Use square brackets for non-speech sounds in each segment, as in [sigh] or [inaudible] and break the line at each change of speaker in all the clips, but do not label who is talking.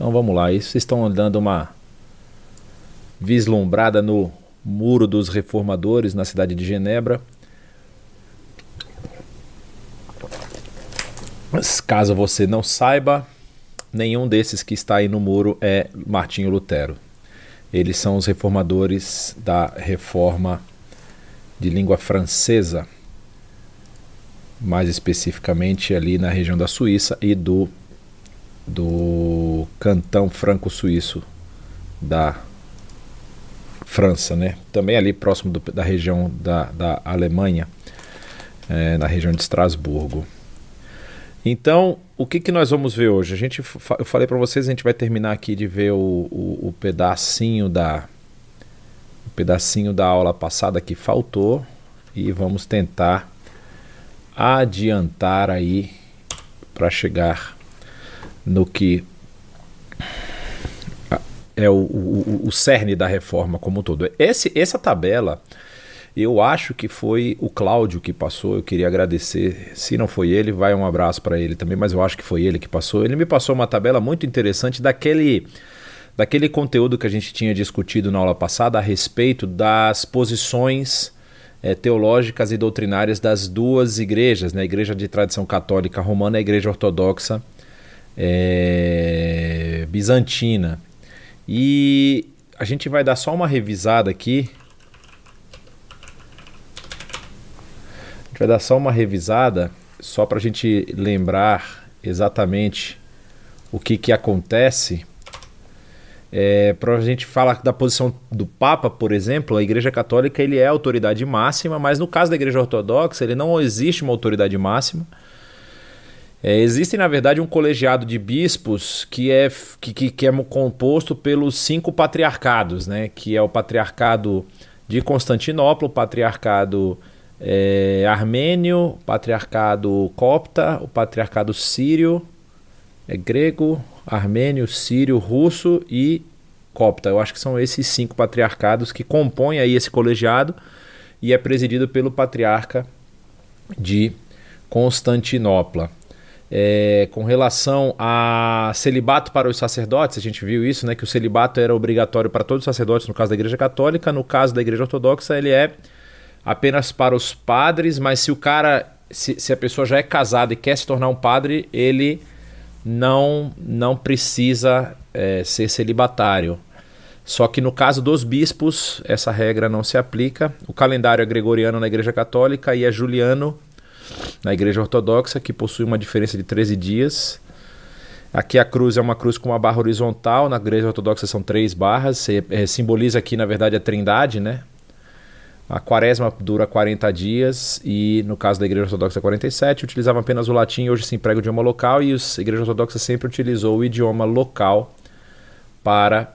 Então vamos lá, vocês estão dando uma vislumbrada no Muro dos Reformadores na cidade de Genebra. Mas caso você não saiba, nenhum desses que está aí no muro é Martinho Lutero. Eles são os reformadores da reforma de língua francesa, mais especificamente ali na região da Suíça e do, do cantão franco-suíço da França, né? Também ali próximo do, da região da, da Alemanha, é, na região de Estrasburgo. Então, o que, que nós vamos ver hoje? A gente, eu falei para vocês, a gente vai terminar aqui de ver o, o, o, pedacinho da o pedacinho da aula passada que faltou e vamos tentar adiantar aí para chegar no que é o, o, o cerne da reforma como um todo. Esse, essa tabela eu acho que foi o Cláudio que passou. Eu queria agradecer. Se não foi ele, vai um abraço para ele também, mas eu acho que foi ele que passou. Ele me passou uma tabela muito interessante daquele daquele conteúdo que a gente tinha discutido na aula passada a respeito das posições é, teológicas e doutrinárias das duas igrejas, né? a igreja de tradição católica romana e a igreja ortodoxa é, bizantina. E a gente vai dar só uma revisada aqui vai dar só uma revisada, só para a gente lembrar exatamente o que, que acontece. É, para a gente falar da posição do Papa, por exemplo, a Igreja Católica ele é a autoridade máxima, mas no caso da Igreja Ortodoxa ele não existe uma autoridade máxima. É, existe, na verdade, um colegiado de bispos que é, que, que, que é composto pelos cinco patriarcados, né? que é o patriarcado de Constantinopla, o patriarcado é, armênio, patriarcado copta, o patriarcado sírio, é grego, armênio, sírio, russo e copta. Eu acho que são esses cinco patriarcados que compõem aí esse colegiado e é presidido pelo patriarca de Constantinopla. É, com relação a celibato para os sacerdotes, a gente viu isso, né, que o celibato era obrigatório para todos os sacerdotes no caso da Igreja Católica, no caso da Igreja Ortodoxa ele é apenas para os padres, mas se o cara, se, se a pessoa já é casada e quer se tornar um padre, ele não, não precisa é, ser celibatário. Só que no caso dos bispos, essa regra não se aplica. O calendário é gregoriano na Igreja Católica e é juliano na Igreja Ortodoxa, que possui uma diferença de 13 dias. Aqui a cruz é uma cruz com uma barra horizontal, na Igreja Ortodoxa são três barras, é, simboliza aqui, na verdade, a trindade, né? A quaresma dura 40 dias e, no caso da Igreja Ortodoxa, 47. Utilizava apenas o latim, hoje se emprega o idioma local e a Igreja Ortodoxa sempre utilizou o idioma local para,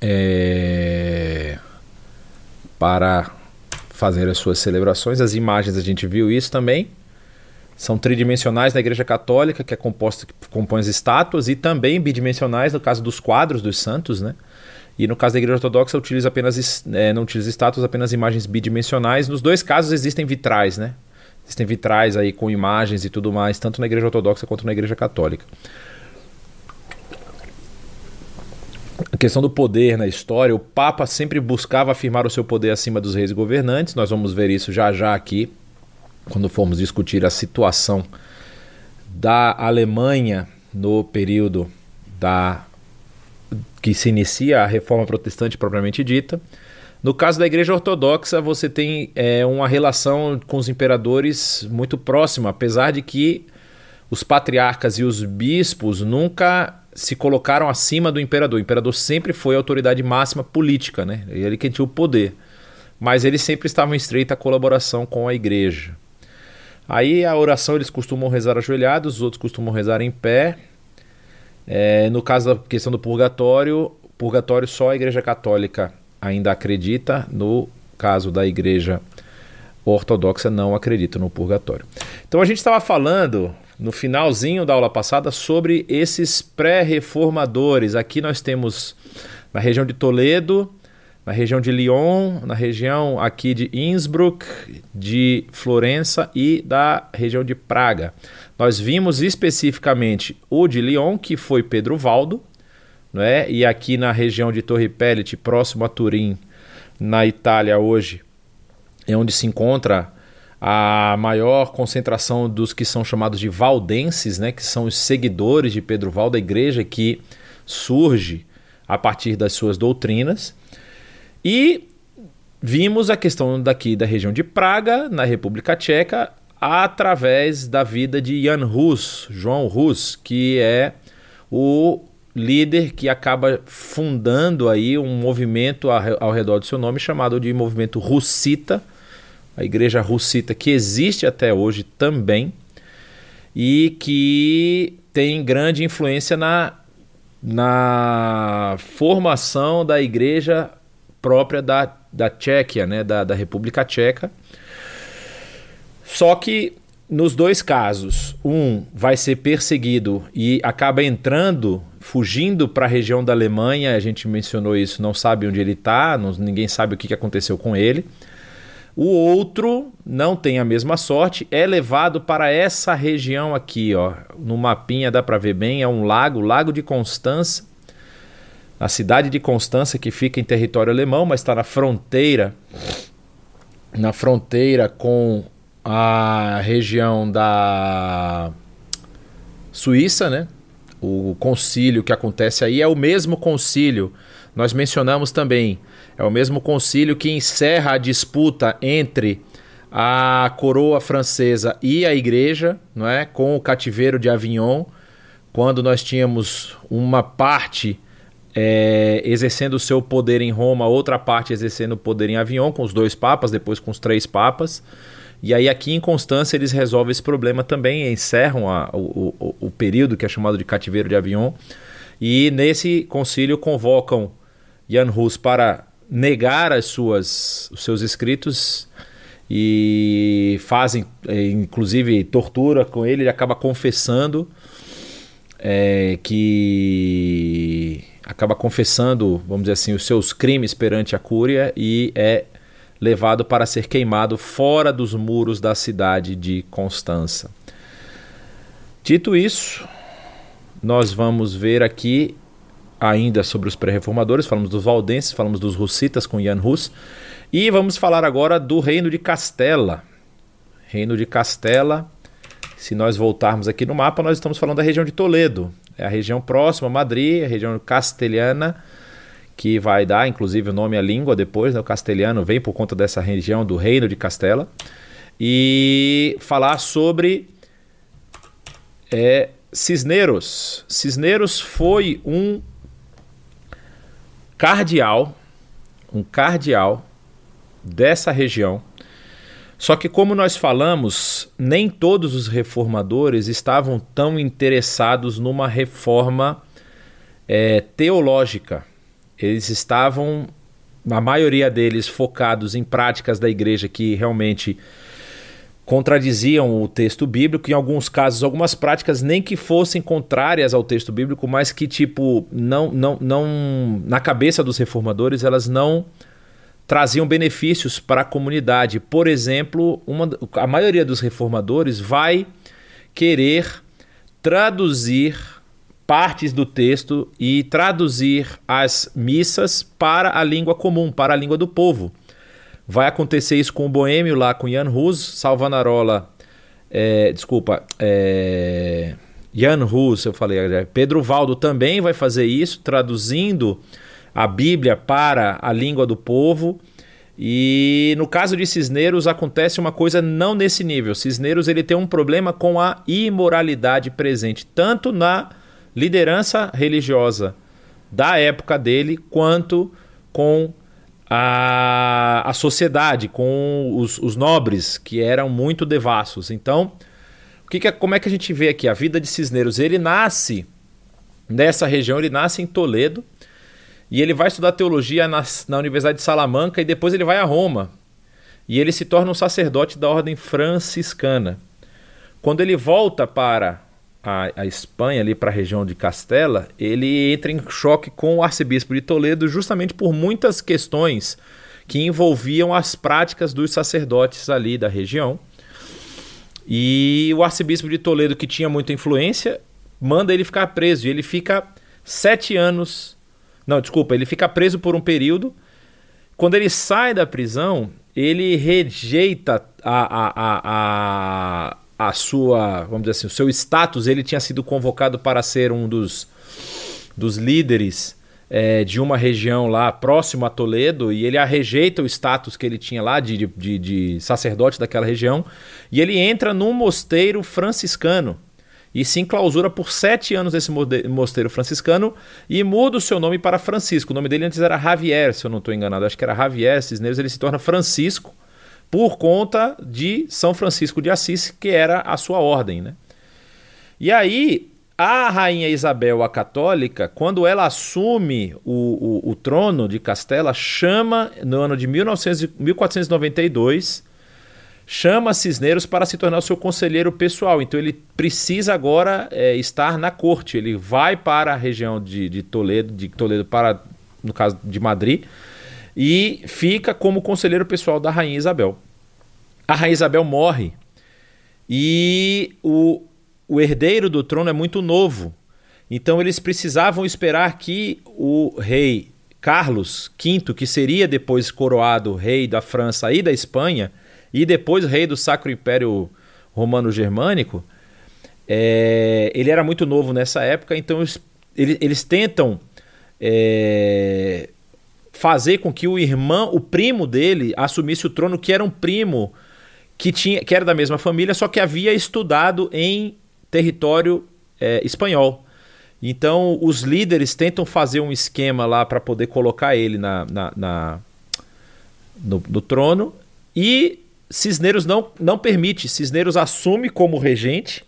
é, para fazer as suas celebrações. As imagens a gente viu isso também. São tridimensionais na Igreja Católica, que é composta, que compõe as estátuas, e também bidimensionais no caso dos quadros dos santos, né? E no caso da Igreja Ortodoxa, utiliza apenas, é, não utiliza estátuas, apenas imagens bidimensionais. Nos dois casos existem vitrais, né? Existem vitrais aí com imagens e tudo mais, tanto na Igreja Ortodoxa quanto na Igreja Católica. A questão do poder na história, o Papa sempre buscava afirmar o seu poder acima dos reis governantes. Nós vamos ver isso já já aqui, quando formos discutir a situação da Alemanha no período da que se inicia a reforma protestante propriamente dita. No caso da Igreja Ortodoxa, você tem é, uma relação com os imperadores muito próxima, apesar de que os patriarcas e os bispos nunca se colocaram acima do imperador. O imperador sempre foi a autoridade máxima política, né? Ele que tinha o poder. Mas eles sempre estavam em estreita colaboração com a igreja. Aí a oração eles costumam rezar ajoelhados, os outros costumam rezar em pé. É, no caso da questão do purgatório, purgatório só a Igreja Católica ainda acredita, no caso da Igreja Ortodoxa não acredita no purgatório. Então a gente estava falando no finalzinho da aula passada sobre esses pré-reformadores. Aqui nós temos na região de Toledo, na região de Lyon, na região aqui de Innsbruck, de Florença e da região de Praga. Nós vimos especificamente o de Lyon, que foi Pedro Valdo, não é? E aqui na região de Torre Pellet, próximo a Turim, na Itália hoje, é onde se encontra a maior concentração dos que são chamados de valdenses, né, que são os seguidores de Pedro Val, da igreja que surge a partir das suas doutrinas. E vimos a questão daqui da região de Praga, na República Tcheca, através da vida de Jan Hus, João Hus, que é o líder que acaba fundando aí um movimento ao redor do seu nome chamado de movimento Russita, a igreja russita que existe até hoje também e que tem grande influência na, na formação da igreja própria da, da Tchequia, né, da, da República Tcheca. Só que nos dois casos, um vai ser perseguido e acaba entrando, fugindo para a região da Alemanha, a gente mencionou isso, não sabe onde ele está, ninguém sabe o que aconteceu com ele. O outro não tem a mesma sorte, é levado para essa região aqui, ó. No mapinha dá para ver bem, é um lago, Lago de Constança. A cidade de Constança que fica em território alemão, mas está na fronteira na fronteira com a região da Suíça, né? O concílio que acontece aí é o mesmo concílio. Nós mencionamos também é o mesmo concílio que encerra a disputa entre a coroa francesa e a igreja, não é? com o cativeiro de Avignon, quando nós tínhamos uma parte é, exercendo o seu poder em Roma, outra parte exercendo o poder em Avignon, com os dois papas, depois com os três papas. E aí aqui em Constância eles resolvem esse problema também, encerram a, o, o, o período que é chamado de cativeiro de Avignon. E nesse concílio convocam Jan Hus para negar as suas, os seus escritos e fazem, é, inclusive, tortura com ele. Ele acaba confessando é, que acaba confessando, vamos dizer assim, os seus crimes perante a Cúria e é levado para ser queimado fora dos muros da cidade de Constança. Dito isso, nós vamos ver aqui ainda sobre os pré-reformadores, falamos dos valdenses, falamos dos russitas com Jan Hus, e vamos falar agora do reino de Castela. Reino de Castela, se nós voltarmos aqui no mapa, nós estamos falando da região de Toledo, é a região próxima a Madrid, a região castelhana, que vai dar inclusive o nome à língua depois, né? o castelhano vem por conta dessa região do reino de Castela, e falar sobre é, Cisneros. Cisneros foi um cardeal, um cardeal dessa região. Só que, como nós falamos, nem todos os reformadores estavam tão interessados numa reforma é, teológica. Eles estavam, a maioria deles, focados em práticas da igreja que realmente contradiziam o texto bíblico, em alguns casos, algumas práticas nem que fossem contrárias ao texto bíblico, mas que tipo não não não na cabeça dos reformadores, elas não traziam benefícios para a comunidade. Por exemplo, uma, a maioria dos reformadores vai querer traduzir partes do texto e traduzir as missas para a língua comum, para a língua do povo. Vai acontecer isso com o Boêmio lá com Jan Hus, Salvanarola, é, desculpa, é, Jan Hus, eu falei, é, Pedro Valdo também vai fazer isso, traduzindo a Bíblia para a língua do povo. E no caso de Cisneros acontece uma coisa não nesse nível. Cisneros ele tem um problema com a imoralidade presente, tanto na liderança religiosa da época dele, quanto com a, a sociedade, com os, os nobres, que eram muito devassos. Então, o que que, é, como é que a gente vê aqui? A vida de Cisneros, ele nasce nessa região, ele nasce em Toledo, e ele vai estudar teologia na, na Universidade de Salamanca, e depois ele vai a Roma. E ele se torna um sacerdote da ordem franciscana. Quando ele volta para a, a Espanha, ali para a região de Castela, ele entra em choque com o arcebispo de Toledo justamente por muitas questões que envolviam as práticas dos sacerdotes ali da região. E o arcebispo de Toledo, que tinha muita influência, manda ele ficar preso. E ele fica sete anos. Não, desculpa, ele fica preso por um período. Quando ele sai da prisão, ele rejeita a, a, a, a, a sua, vamos dizer assim, o seu status. Ele tinha sido convocado para ser um dos, dos líderes é, de uma região lá próximo a Toledo e ele rejeita o status que ele tinha lá de, de, de sacerdote daquela região e ele entra num mosteiro franciscano e se enclausura por sete anos nesse mosteiro franciscano e muda o seu nome para Francisco. O nome dele antes era Javier, se eu não estou enganado, acho que era Javier Cisneros, ele se torna Francisco por conta de São Francisco de Assis, que era a sua ordem. Né? E aí, a rainha Isabel, a católica, quando ela assume o, o, o trono de Castela, chama, no ano de 1900, 1492, chama Cisneros para se tornar o seu conselheiro pessoal. Então ele precisa agora é, estar na corte. Ele vai para a região de, de Toledo, de Toledo para, no caso de Madrid, e fica como conselheiro pessoal da rainha Isabel. A rainha Isabel morre e o, o herdeiro do trono é muito novo. Então eles precisavam esperar que o rei Carlos V, que seria depois coroado rei da França e da Espanha, e depois rei do Sacro Império Romano Germânico, é, ele era muito novo nessa época, então eles, eles tentam é, fazer com que o irmão, o primo dele, assumisse o trono, que era um primo que, tinha, que era da mesma família, só que havia estudado em território é, espanhol. Então, os líderes tentam fazer um esquema lá para poder colocar ele na, na, na no, no, trono e Cisneros não, não permite. Cisneros assume como regente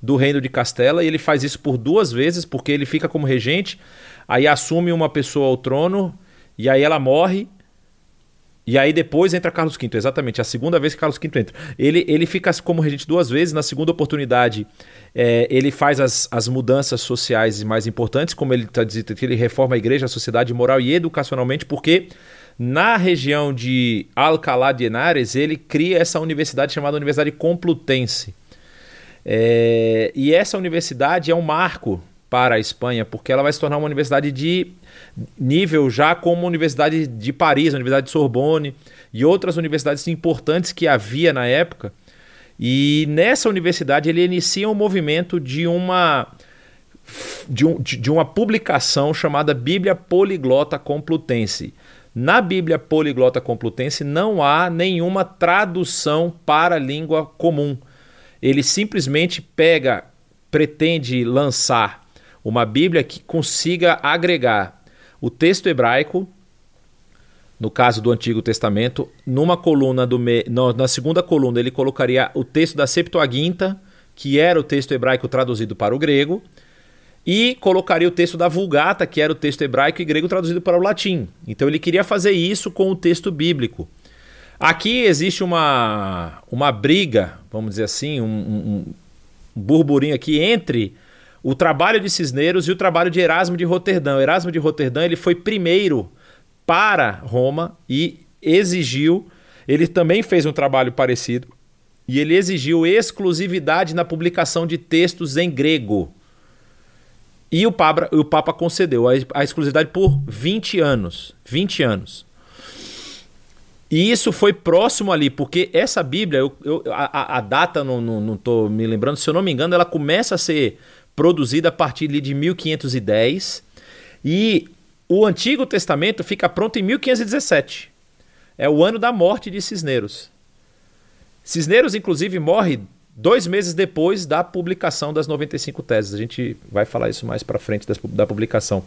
do reino de Castela e ele faz isso por duas vezes, porque ele fica como regente, aí assume uma pessoa ao trono e aí ela morre e aí depois entra Carlos V, exatamente, a segunda vez que Carlos V entra. Ele, ele fica como regente duas vezes, na segunda oportunidade é, ele faz as, as mudanças sociais mais importantes, como ele está dizendo que ele reforma a igreja, a sociedade moral e educacionalmente, porque na região de Alcalá de Henares ele cria essa universidade chamada Universidade Complutense. É, e essa universidade é um marco para a Espanha, porque ela vai se tornar uma universidade de nível já como a Universidade de Paris, a Universidade de Sorbonne e outras universidades importantes que havia na época. E nessa universidade ele inicia um movimento de uma de, um, de, de uma publicação chamada Bíblia Poliglota Complutense. Na Bíblia Poliglota Complutense não há nenhuma tradução para a língua comum. Ele simplesmente pega, pretende lançar uma Bíblia que consiga agregar o texto hebraico, no caso do Antigo Testamento, numa coluna do me... na segunda coluna ele colocaria o texto da Septuaginta, que era o texto hebraico traduzido para o grego, e colocaria o texto da Vulgata, que era o texto hebraico e grego traduzido para o latim. Então ele queria fazer isso com o texto bíblico. Aqui existe uma, uma briga, vamos dizer assim, um, um, um burburinho aqui entre o trabalho de Cisneros e o trabalho de Erasmo de Roterdã. Erasmo de Roterdã ele foi primeiro para Roma e exigiu, ele também fez um trabalho parecido, e ele exigiu exclusividade na publicação de textos em grego. E o Papa, o Papa concedeu a, exclusividade por 20 anos. 20 anos. E isso foi próximo ali, porque essa Bíblia, eu, eu, a, a, data não estou me lembrando, se eu não me engano, ela começa a ser produzida a partir de 1510 e o Antigo Testamento fica pronto em 1517. É o ano da morte de Cisneros. Cisneros, inclusive, morre dois meses depois da publicação das 95 teses. A gente vai falar isso mais para frente da publicação.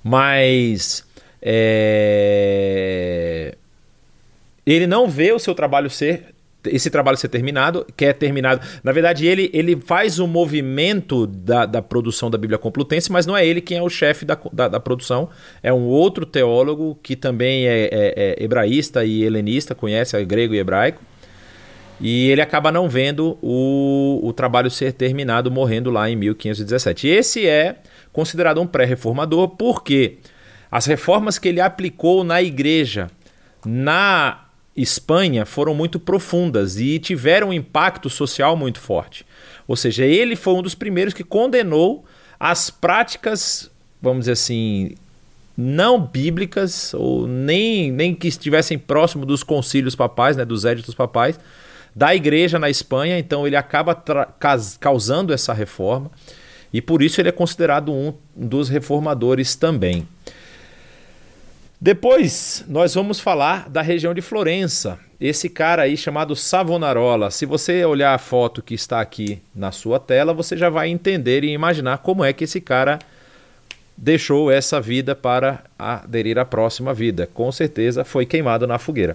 Mas é... ele não vê o seu trabalho ser esse trabalho ser terminado, quer terminado. Na verdade, ele, ele faz o movimento da, da produção da Bíblia Complutense, mas não é ele quem é o chefe da, da, da produção. É um outro teólogo que também é, é, é hebraísta e helenista, conhece grego e hebraico. E ele acaba não vendo o, o trabalho ser terminado, morrendo lá em 1517. Esse é considerado um pré-reformador porque as reformas que ele aplicou na igreja, na Espanha foram muito profundas e tiveram um impacto social muito forte. Ou seja, ele foi um dos primeiros que condenou as práticas, vamos dizer assim, não bíblicas, ou nem, nem que estivessem próximo dos concílios papais, né, dos éditos papais, da igreja na Espanha, então ele acaba causando essa reforma, e por isso ele é considerado um dos reformadores também. Depois nós vamos falar da região de Florença. Esse cara aí chamado Savonarola. Se você olhar a foto que está aqui na sua tela, você já vai entender e imaginar como é que esse cara deixou essa vida para aderir à próxima vida. Com certeza foi queimado na fogueira.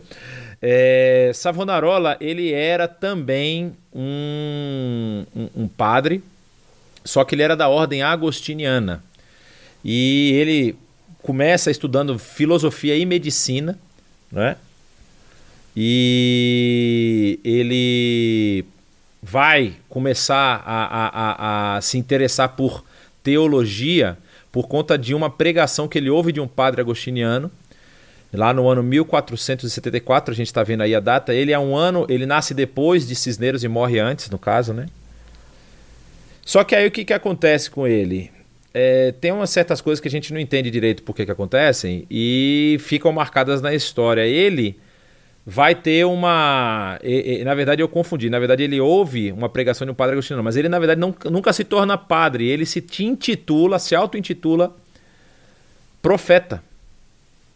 É, Savonarola ele era também um, um, um padre, só que ele era da ordem agostiniana. E ele começa estudando filosofia e medicina, né? E ele vai começar a, a, a, a se interessar por teologia por conta de uma pregação que ele ouve de um padre agostiniano, lá no ano 1474, a gente está vendo aí a data. Ele é um ano, ele nasce depois de Cisneros e morre antes, no caso, né? Só que aí o que, que acontece com ele? É, tem umas certas coisas que a gente não entende direito por que, que acontecem e ficam marcadas na história. Ele vai ter uma. E, e, na verdade, eu confundi. Na verdade, ele ouve uma pregação de um padre agostiniano, mas ele, na verdade, não, nunca se torna padre. Ele se intitula, se auto-intitula profeta.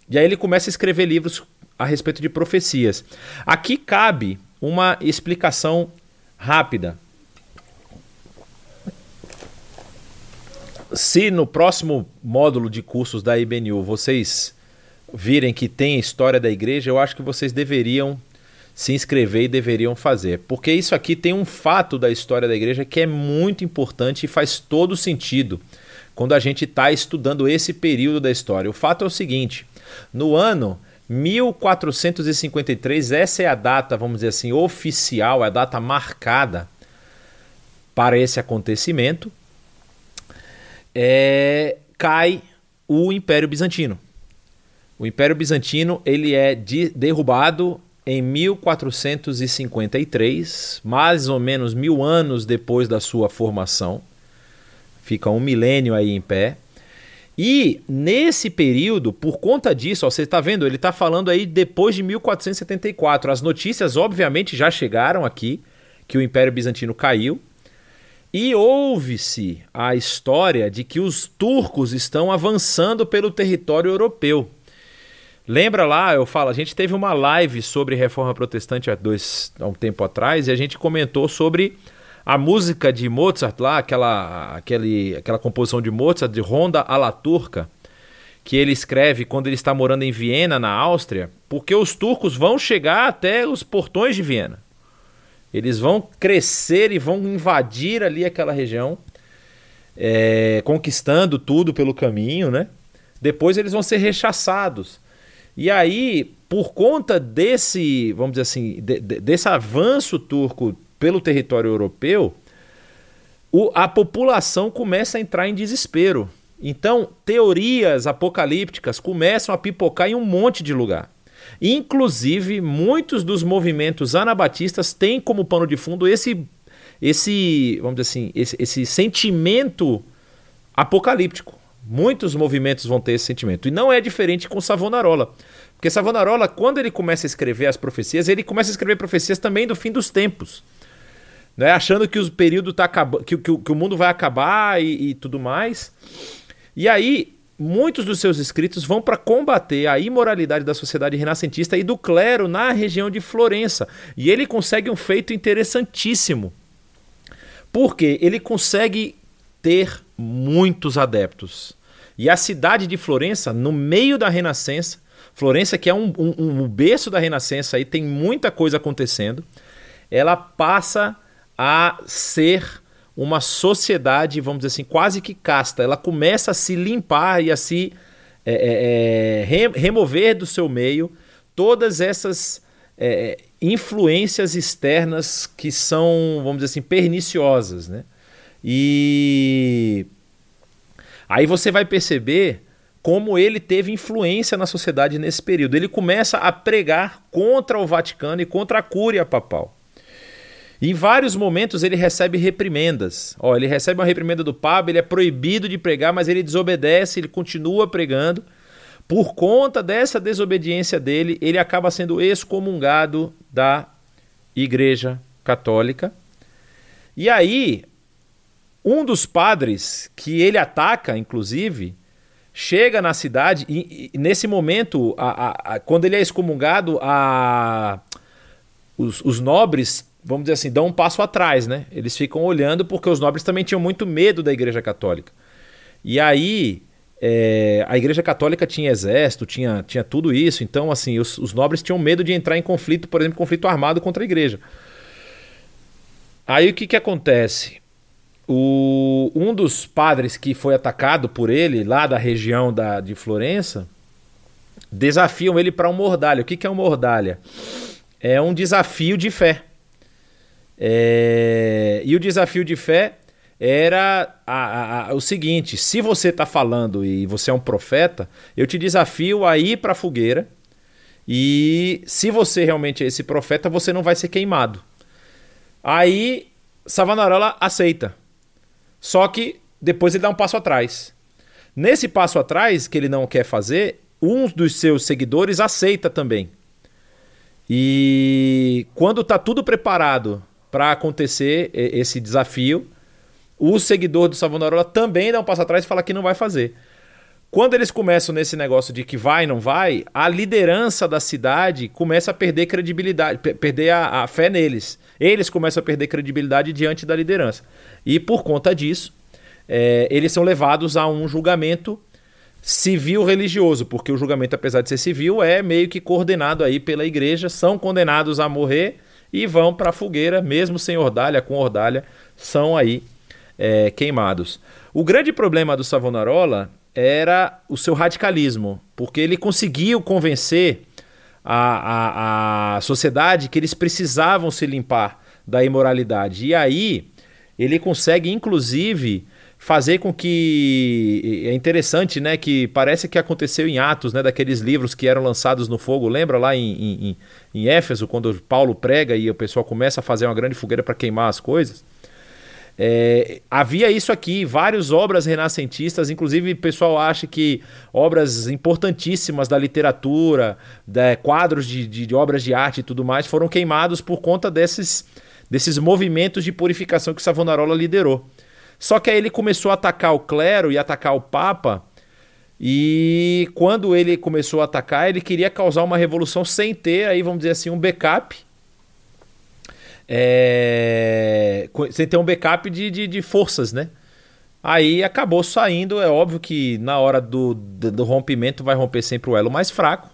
E aí ele começa a escrever livros a respeito de profecias. Aqui cabe uma explicação rápida. Se no próximo módulo de cursos da IBNU vocês virem que tem história da igreja, eu acho que vocês deveriam se inscrever e deveriam fazer. Porque isso aqui tem um fato da história da igreja que é muito importante e faz todo sentido quando a gente está estudando esse período da história. O fato é o seguinte: no ano 1453, essa é a data, vamos dizer assim, oficial, é a data marcada para esse acontecimento, é, cai o Império Bizantino. O Império Bizantino ele é de, derrubado em 1453, mais ou menos mil anos depois da sua formação. Fica um milênio aí em pé. E nesse período, por conta disso, ó, você está vendo, ele está falando aí depois de 1474. As notícias, obviamente, já chegaram aqui que o Império Bizantino caiu. E ouve-se a história de que os turcos estão avançando pelo território europeu. Lembra lá, eu falo, a gente teve uma live sobre reforma protestante há, dois, há um tempo atrás e a gente comentou sobre a música de Mozart lá, aquela, aquele, aquela composição de Mozart, de Ronda alla Turca, que ele escreve quando ele está morando em Viena, na Áustria, porque os turcos vão chegar até os portões de Viena. Eles vão crescer e vão invadir ali aquela região, é, conquistando tudo pelo caminho, né? Depois eles vão ser rechaçados. E aí, por conta desse, vamos dizer assim, de, de, desse avanço turco pelo território europeu, o, a população começa a entrar em desespero. Então, teorias apocalípticas começam a pipocar em um monte de lugar. Inclusive, muitos dos movimentos anabatistas têm como pano de fundo esse, esse vamos dizer assim, esse, esse sentimento apocalíptico. Muitos movimentos vão ter esse sentimento. E não é diferente com Savonarola. Porque Savonarola, quando ele começa a escrever as profecias, ele começa a escrever profecias também do fim dos tempos. Né? Achando que o período tá acabando, que, que, que, o mundo vai acabar e, e tudo mais. E aí, muitos dos seus escritos vão para combater a imoralidade da sociedade renascentista e do clero na região de Florença. E ele consegue um feito interessantíssimo. Porque ele consegue ter muitos adeptos. E a cidade de Florença, no meio da Renascença, Florença, que é um, um, um berço da Renascença, aí tem muita coisa acontecendo, ela passa a ser uma sociedade, vamos dizer assim, quase que casta. Ela começa a se limpar e a se é, é, é remover do seu meio todas essas é, influências externas que são, vamos dizer assim, perniciosas, né? E aí você vai perceber como ele teve influência na sociedade nesse período. Ele começa a pregar contra o Vaticano e contra a Cúria Papal. Em vários momentos ele recebe reprimendas. Ó, ele recebe uma reprimenda do Papa, ele é proibido de pregar, mas ele desobedece, ele continua pregando. Por conta dessa desobediência dele, ele acaba sendo excomungado da Igreja Católica. E aí, um dos padres que ele ataca, inclusive, chega na cidade e, e nesse momento, a, a, a, quando ele é excomungado, os, os nobres vamos dizer assim, dão um passo atrás, né? Eles ficam olhando porque os nobres também tinham muito medo da Igreja Católica. E aí é, a Igreja Católica tinha exército, tinha, tinha tudo isso, então assim os, os, nobres tinham medo de entrar em conflito, por exemplo, conflito armado contra a Igreja. Aí o que, que acontece? O, um dos padres que foi atacado por ele, lá da região da, de Florença, desafiam ele para um mordalha. O que, que é um mordalha? É um desafio de fé. É... E o desafio de fé era a, a, a, o seguinte: se você está falando e você é um profeta, eu te desafio a ir para a fogueira. E se você realmente é esse profeta, você não vai ser queimado. Aí Savonarola aceita. Só que depois ele dá um passo atrás. Nesse passo atrás que ele não quer fazer, um dos seus seguidores aceita também. E quando está tudo preparado para acontecer esse desafio, o seguidor do Savonarola também dá um passo atrás e fala que não vai fazer. Quando eles começam nesse negócio de que vai, não vai, a liderança da cidade começa a perder credibilidade, perder a, a fé neles. Eles começam a perder credibilidade diante da liderança. E por conta disso, é, eles são levados a um julgamento civil religioso, porque o julgamento, apesar de ser civil, é meio que coordenado aí pela igreja, são condenados a morrer e vão para a fogueira, mesmo sem ordalha, com ordalha, são aí é, queimados. O grande problema do Savonarola era o seu radicalismo, porque ele conseguiu convencer a, a, a sociedade que eles precisavam se limpar da imoralidade. E aí ele consegue, inclusive, fazer com que é interessante, né, que parece que aconteceu em Atos, né, daqueles livros que eram lançados no fogo. Lembra lá em, em, em Éfeso, quando Paulo prega e o pessoal começa a fazer uma grande fogueira para queimar as coisas? É, havia isso aqui, várias obras renascentistas, inclusive o pessoal acha que obras importantíssimas da literatura, de, quadros de, de, de obras de arte e tudo mais, foram queimados por conta desses, desses movimentos de purificação que Savonarola liderou. Só que aí ele começou a atacar o clero e atacar o Papa. E quando ele começou a atacar, ele queria causar uma revolução sem ter, aí vamos dizer assim, um backup. É... Sem ter um backup de, de, de, forças, né? Aí acabou saindo. É óbvio que na hora do, do, do rompimento vai romper sempre o elo mais fraco.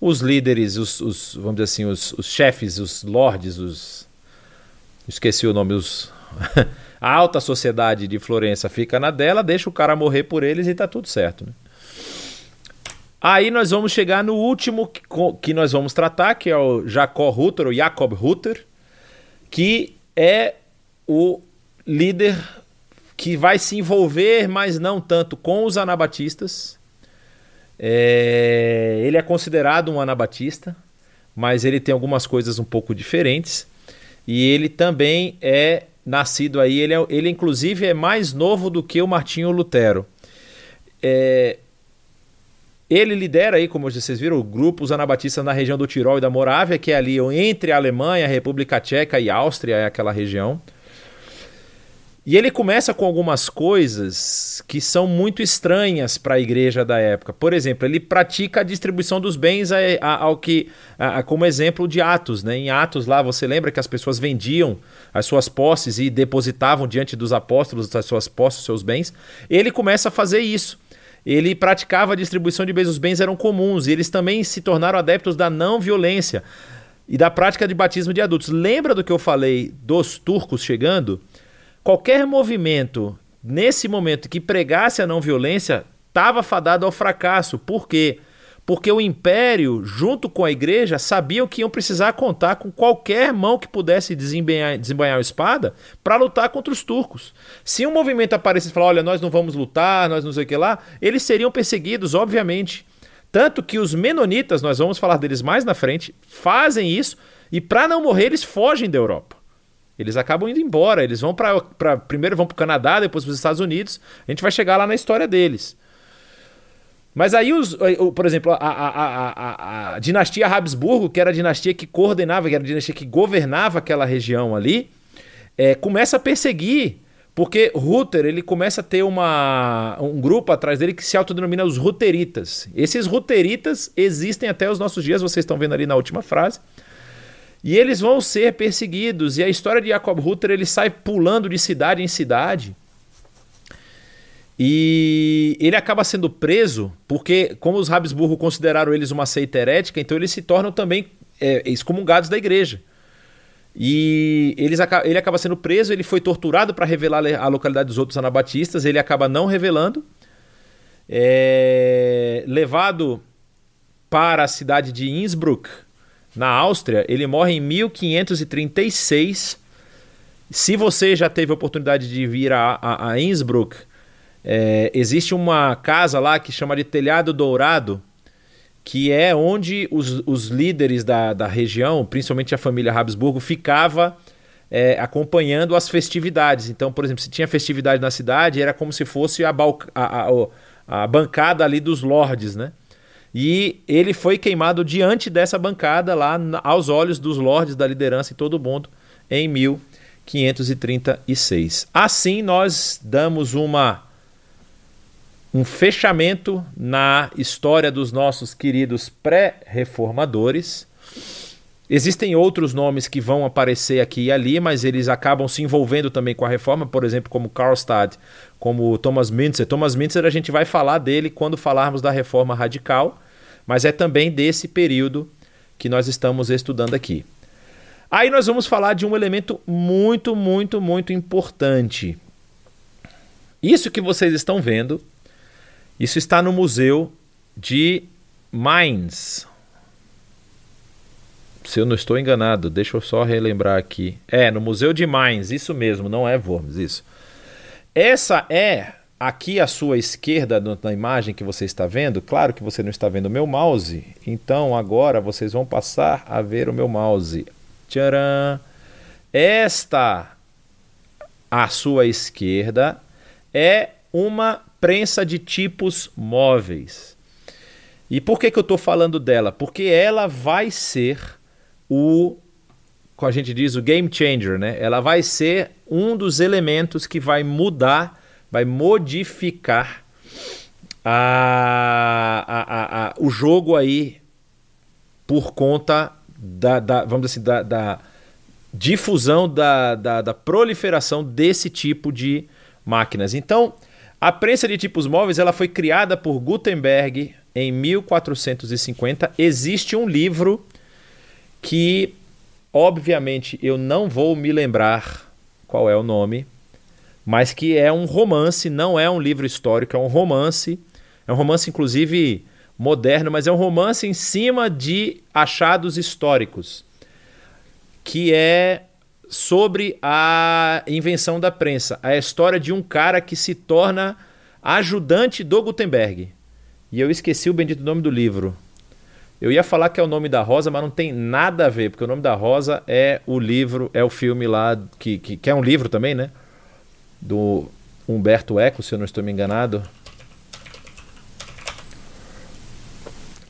Os líderes, os, os vamos dizer assim, os, os chefes, os lords, os. Esqueci o nome, os. [laughs] A alta sociedade de Florença fica na dela, deixa o cara morrer por eles e tá tudo certo. Né? Aí nós vamos chegar no último que, que nós vamos tratar, que é o Jacob Rutter, ou Jacob Rutter, que é o líder que vai se envolver, mas não tanto com os anabatistas. É, ele é considerado um anabatista, mas ele tem algumas coisas um pouco diferentes. E ele também é nascido aí, ele, é, ele inclusive é mais novo do que o Martinho Lutero. É, ele lidera aí, como vocês viram, grupos anabatistas na região do Tirol e da Morávia, que é ali entre a Alemanha, a República Tcheca e a Áustria, é aquela região. E ele começa com algumas coisas que são muito estranhas para a igreja da época. Por exemplo, ele pratica a distribuição dos bens a, a, ao que, a, como exemplo de Atos. Né? Em Atos, lá, você lembra que as pessoas vendiam as suas posses e depositavam diante dos apóstolos as suas posses, os seus bens. Ele começa a fazer isso. Ele praticava a distribuição de bens, os bens eram comuns, e eles também se tornaram adeptos da não violência e da prática de batismo de adultos. Lembra do que eu falei dos turcos chegando? Qualquer movimento nesse momento que pregasse a não violência estava fadado ao fracasso. Por quê? Porque o império, junto com a igreja, sabiam que iam precisar contar com qualquer mão que pudesse desembanhar, desembanhar a espada para lutar contra os turcos. Se um movimento aparecesse e falar, olha, nós não vamos lutar, nós não sei o que lá, eles seriam perseguidos, obviamente. Tanto que os menonitas, nós vamos falar deles mais na frente, fazem isso e para não morrer eles fogem da Europa. Eles acabam indo embora, eles vão para primeiro vão para o Canadá, depois para os Estados Unidos. A gente vai chegar lá na história deles. Mas aí, os, por exemplo, a, a, a, a, dinastia Habsburgo, que era a dinastia que coordenava, que era a dinastia que governava aquela região ali, é, começa a perseguir, porque Ruther ele começa a ter uma, um grupo atrás dele que se autodenomina os Ruteritas. Esses Ruteritas existem até os nossos dias, vocês estão vendo ali na última frase. E eles vão ser perseguidos. E a história de Jacob Ruther ele sai pulando de cidade em cidade e ele acaba sendo preso porque, como os Habsburgo consideraram eles uma seita herética, então eles se tornam também é, excomungados da igreja. E eles, ele acaba sendo preso, ele foi torturado para revelar a localidade dos outros anabatistas, ele acaba não revelando. É, levado para a cidade de Innsbruck, na Áustria, ele morre em 1536. Se você já teve a oportunidade de vir a, a, a Innsbruck, é, existe uma casa lá que chama de Telhado Dourado, que é onde os, os líderes da, da região, principalmente a família Habsburgo, ficava é, acompanhando as festividades. Então, por exemplo, se tinha festividade na cidade, era como se fosse a, a, a, a bancada ali dos lords, né? E ele foi queimado diante dessa bancada lá aos olhos dos lords da liderança e todo mundo em 1536. Assim nós damos uma um fechamento na história dos nossos queridos pré-reformadores. Existem outros nomes que vão aparecer aqui e ali, mas eles acabam se envolvendo também com a reforma, por exemplo, como Karlstadt, como Thomas Mintzer. Thomas Mintzer a gente vai falar dele quando falarmos da reforma radical, mas é também desse período que nós estamos estudando aqui. Aí nós vamos falar de um elemento muito, muito, muito importante. Isso que vocês estão vendo isso está no Museu de Mainz. Se eu não estou enganado, deixa eu só relembrar aqui. É, no Museu de Mainz, isso mesmo, não é Worms, isso. Essa é aqui à sua esquerda na imagem que você está vendo. Claro que você não está vendo o meu mouse, então agora vocês vão passar a ver o meu mouse. Tcharam! Esta à sua esquerda é uma prensa de tipos móveis. E por que, que eu estou falando dela? Porque ela vai ser o, como a gente diz, o game changer, né? Ela vai ser um dos elementos que vai mudar, vai modificar a, a, a, o jogo aí por conta da, da vamos dizer assim, da, da difusão, da, da, da proliferação desse tipo de máquinas. Então, a prensa de tipos móveis ela foi criada por Gutenberg em 1450. Existe um livro que, obviamente, eu não vou me lembrar qual é o nome, mas que é um romance, não é um livro histórico, é um romance. É um romance, inclusive, moderno, mas é um romance em cima de achados históricos, que é sobre a invenção da prensa, a história de um cara que se torna ajudante do Gutenberg. E eu esqueci o bendito nome do livro. Eu ia falar que é o nome da Rosa, mas não tem nada a ver, porque o nome da Rosa é o livro, é o filme lá, que, que, que é um livro também, né? Do Humberto Eco, se eu não estou me enganado.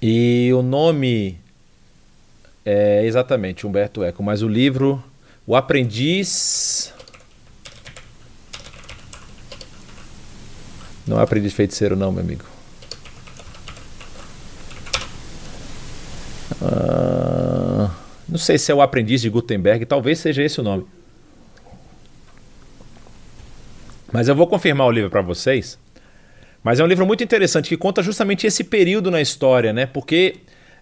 E o nome é exatamente Humberto Eco, mas o livro o aprendiz. Não é aprendiz feiticeiro, não, meu amigo. Ah, não sei se é o aprendiz de Gutenberg, talvez seja esse o nome. Mas eu vou confirmar o livro para vocês. Mas é um livro muito interessante que conta justamente esse período na história, né? Porque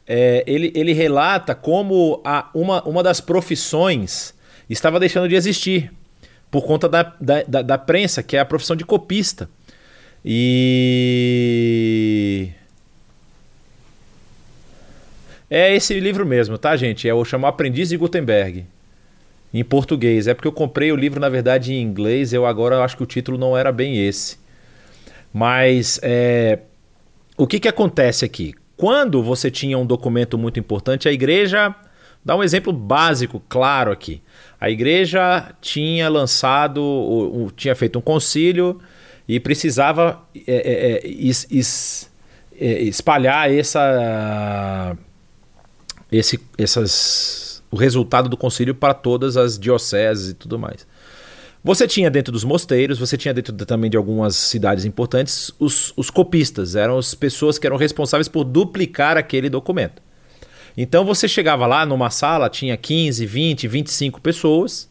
é, ele, ele relata como a, uma, uma das profissões estava deixando de existir por conta da, da, da, da prensa, que é a profissão de copista. E. É esse livro mesmo, tá, gente? É o chamado Aprendiz de Gutenberg. Em português. É porque eu comprei o livro, na verdade, em inglês. Eu agora acho que o título não era bem esse. Mas é, o que, que acontece aqui? Quando você tinha um documento muito importante, a igreja dar um exemplo básico, claro aqui. A igreja tinha lançado, ou, ou, tinha feito um concílio e precisava é, é, is, is, espalhar essa, esse, essas, o resultado do concílio para todas as dioceses e tudo mais. Você tinha dentro dos mosteiros, você tinha dentro de, também de algumas cidades importantes os, os copistas, eram as pessoas que eram responsáveis por duplicar aquele documento. Então você chegava lá numa sala, tinha 15, 20, 25 pessoas,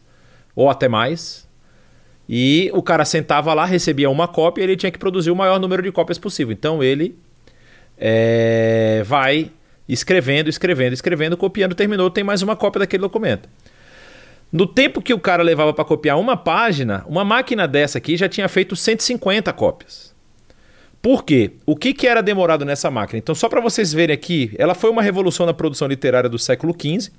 ou até mais, e o cara sentava lá, recebia uma cópia e ele tinha que produzir o maior número de cópias possível. Então ele é, vai escrevendo, escrevendo, escrevendo, copiando, terminou, tem mais uma cópia daquele documento. No tempo que o cara levava para copiar uma página, uma máquina dessa aqui já tinha feito 150 cópias. Por quê? O que, que era demorado nessa máquina? Então, só para vocês verem aqui, ela foi uma revolução na produção literária do século XV.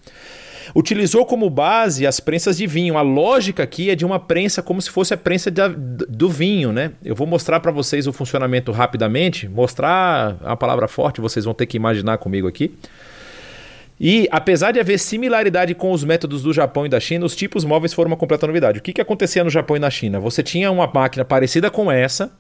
Utilizou como base as prensas de vinho. A lógica aqui é de uma prensa como se fosse a prensa do vinho, né? Eu vou mostrar para vocês o funcionamento rapidamente. Mostrar a palavra forte, vocês vão ter que imaginar comigo aqui. E, apesar de haver similaridade com os métodos do Japão e da China, os tipos móveis foram uma completa novidade. O que, que acontecia no Japão e na China? Você tinha uma máquina parecida com essa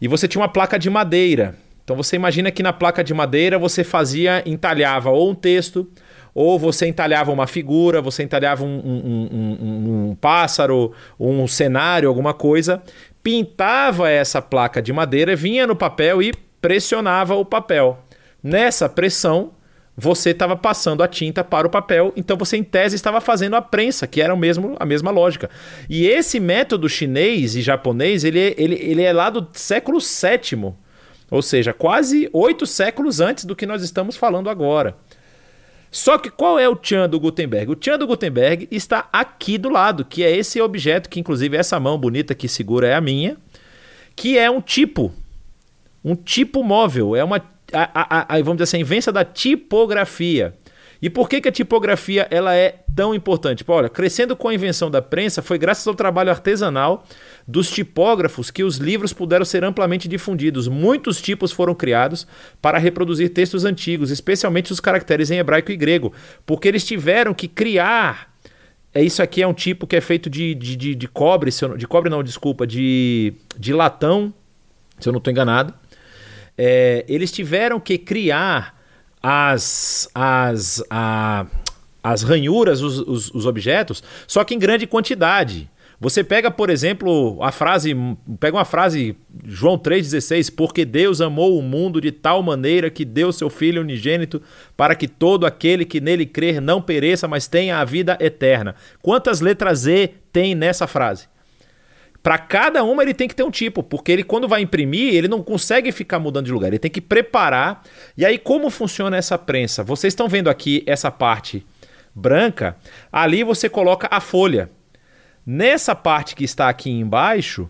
e você tinha uma placa de madeira. Então você imagina que na placa de madeira você fazia, entalhava ou um texto, ou você entalhava uma figura, você entalhava um, um, um, um pássaro, um cenário, alguma coisa, pintava essa placa de madeira, vinha no papel e pressionava o papel. Nessa pressão, você estava passando a tinta para o papel, então você em tese estava fazendo a prensa, que era o mesmo, a mesma lógica. E esse método chinês e japonês, ele, é, ele, ele é lá do século VII, ou seja, quase oito séculos antes do que nós estamos falando agora. Só que qual é o Chan do Gutenberg? O Chan do Gutenberg está aqui do lado, que é esse objeto que inclusive essa mão bonita que segura é a minha, que é um tipo, um tipo móvel, é uma a, a, a, vamos dizer assim, a invenção da tipografia. E por que, que a tipografia ela é tão importante? Olha, crescendo com a invenção da prensa, foi graças ao trabalho artesanal dos tipógrafos que os livros puderam ser amplamente difundidos. Muitos tipos foram criados para reproduzir textos antigos, especialmente os caracteres em hebraico e grego, porque eles tiveram que criar. É isso aqui é um tipo que é feito de, de, de, de cobre, de cobre não, desculpa, de, de latão, se eu não estou enganado é, eles tiveram que criar as, as, a, as ranhuras, os, os, os objetos, só que em grande quantidade. Você pega, por exemplo, a frase, pega uma frase João 3:16, porque Deus amou o mundo de tal maneira que deu seu filho unigênito para que todo aquele que nele crer não pereça, mas tenha a vida eterna. Quantas letras E tem nessa frase? Para cada uma ele tem que ter um tipo, porque ele quando vai imprimir, ele não consegue ficar mudando de lugar, ele tem que preparar. E aí como funciona essa prensa? Vocês estão vendo aqui essa parte branca, ali você coloca a folha. Nessa parte que está aqui embaixo,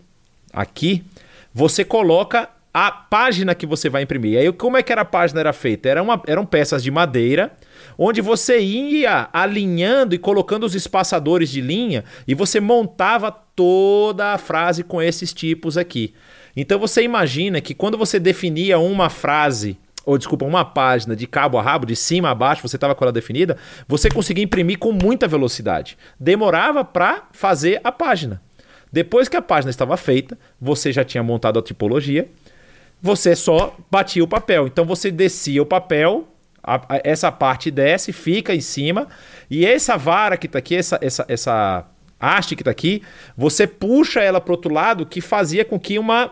aqui, você coloca a página que você vai imprimir. Aí como é que era a página era feita? Era uma, eram peças de madeira, onde você ia alinhando e colocando os espaçadores de linha e você montava toda a frase com esses tipos aqui. Então você imagina que quando você definia uma frase ou desculpa, uma página de cabo a rabo, de cima a baixo, você estava com ela definida, você conseguia imprimir com muita velocidade. Demorava para fazer a página. Depois que a página estava feita, você já tinha montado a tipologia, você só batia o papel. Então você descia o papel, a, a, essa parte desce, fica em cima, e essa vara que está aqui, essa, essa, essa haste que está aqui, você puxa ela para outro lado, que fazia com que uma,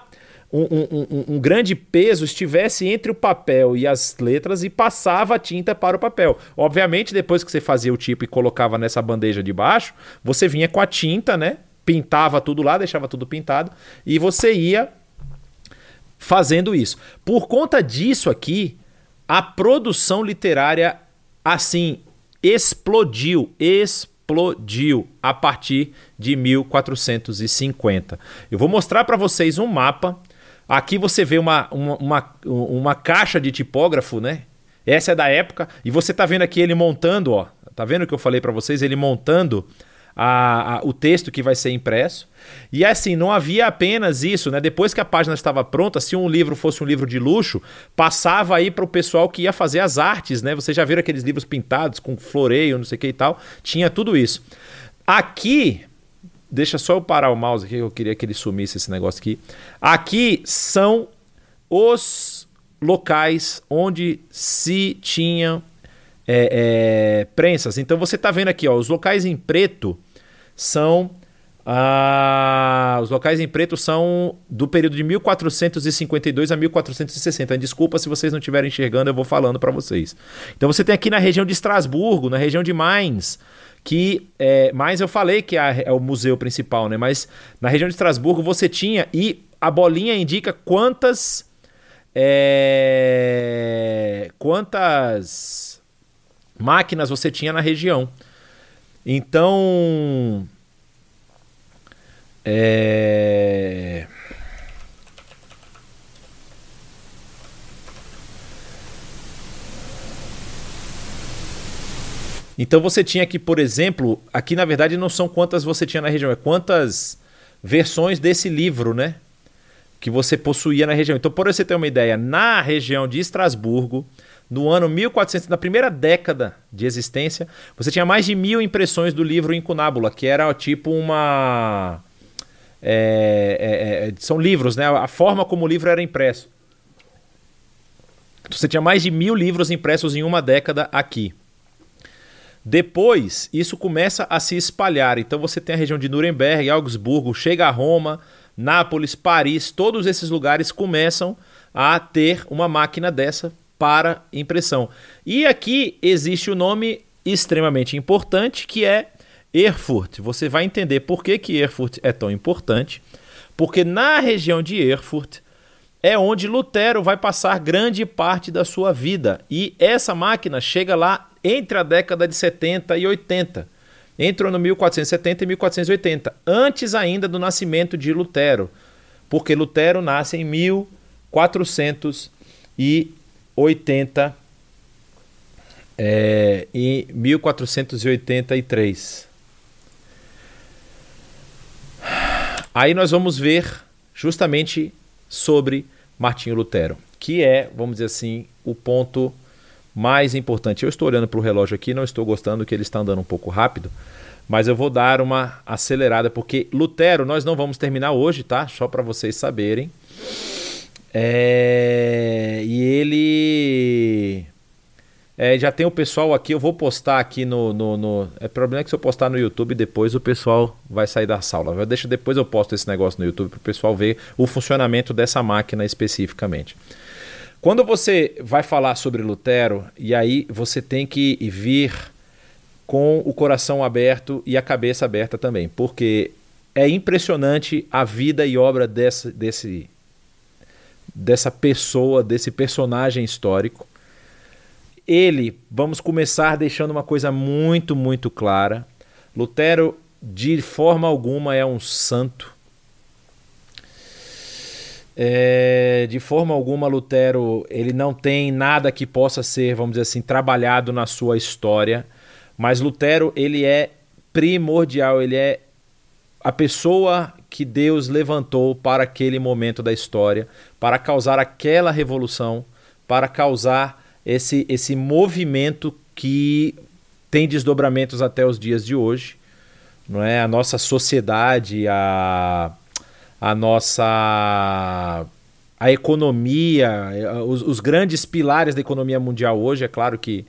um, um, um, grande peso estivesse entre o papel e as letras e passava a tinta para o papel. Obviamente, depois que você fazia o tipo e colocava nessa bandeja de baixo, você vinha com a tinta, né? Pintava tudo lá, deixava tudo pintado, e você ia fazendo isso. Por conta disso aqui, a produção literária assim explodiu, explodiu a partir de 1450. Eu vou mostrar para vocês um mapa. Aqui você vê uma, uma, uma, uma caixa de tipógrafo, né? Essa é da época. E você tá vendo aqui ele montando, ó. Tá vendo o que eu falei para vocês? Ele montando a, a, o texto que vai ser impresso. E assim, não havia apenas isso, né? Depois que a página estava pronta, se um livro fosse um livro de luxo, passava aí para o pessoal que ia fazer as artes, né? Vocês já viram aqueles livros pintados com floreio, não sei o que e tal. Tinha tudo isso. Aqui, deixa só eu parar o mouse aqui, eu queria que ele sumisse esse negócio aqui. Aqui são os locais onde se tinham é, é, prensas. Então você está vendo aqui, ó, os locais em preto são. Ah, os locais em preto são do período de 1452 a 1460. Desculpa se vocês não estiverem enxergando, eu vou falando para vocês. Então você tem aqui na região de Estrasburgo, na região de Mainz, que é, Mainz eu falei que é, é o museu principal, né? Mas na região de Estrasburgo você tinha e a bolinha indica quantas é, quantas máquinas você tinha na região. Então. É... Então você tinha aqui, por exemplo, aqui na verdade não são quantas você tinha na região, é quantas versões desse livro, né? Que você possuía na região. Então, por você ter uma ideia, na região de Estrasburgo, no ano 1400, na primeira década de existência, você tinha mais de mil impressões do livro Incunábula, que era tipo uma. É, é, é, são livros, né? A forma como o livro era impresso. Você tinha mais de mil livros impressos em uma década aqui. Depois, isso começa a se espalhar. Então você tem a região de Nuremberg, Augsburgo, chega a Roma, Nápoles, Paris, todos esses lugares começam a ter uma máquina dessa para impressão. E aqui existe o um nome extremamente importante que é Erfurt. Você vai entender por que, que Erfurt é tão importante, porque na região de Erfurt é onde Lutero vai passar grande parte da sua vida. E essa máquina chega lá entre a década de 70 e 80. Entrou no 1470 e 1480, antes ainda do nascimento de Lutero, porque Lutero nasce em 1400 e 80 é, em 1483. Aí nós vamos ver justamente sobre Martinho Lutero, que é, vamos dizer assim, o ponto mais importante. Eu estou olhando para o relógio aqui, não estou gostando que ele está andando um pouco rápido, mas eu vou dar uma acelerada porque Lutero nós não vamos terminar hoje, tá? Só para vocês saberem. É, e ele. É, já tem o pessoal aqui, eu vou postar aqui no. no, no é problema que se eu postar no YouTube depois o pessoal vai sair da sala. Deixa depois eu posto esse negócio no YouTube para o pessoal ver o funcionamento dessa máquina especificamente. Quando você vai falar sobre Lutero, e aí você tem que vir com o coração aberto e a cabeça aberta também, porque é impressionante a vida e obra desse, desse dessa pessoa, desse personagem histórico. Ele, vamos começar deixando uma coisa muito, muito clara. Lutero, de forma alguma, é um santo. É, de forma alguma, Lutero ele não tem nada que possa ser, vamos dizer assim, trabalhado na sua história. Mas Lutero ele é primordial, ele é a pessoa que Deus levantou para aquele momento da história, para causar aquela revolução, para causar esse, esse movimento que tem desdobramentos até os dias de hoje. Não é? A nossa sociedade, a, a nossa a economia, os, os grandes pilares da economia mundial hoje, é claro que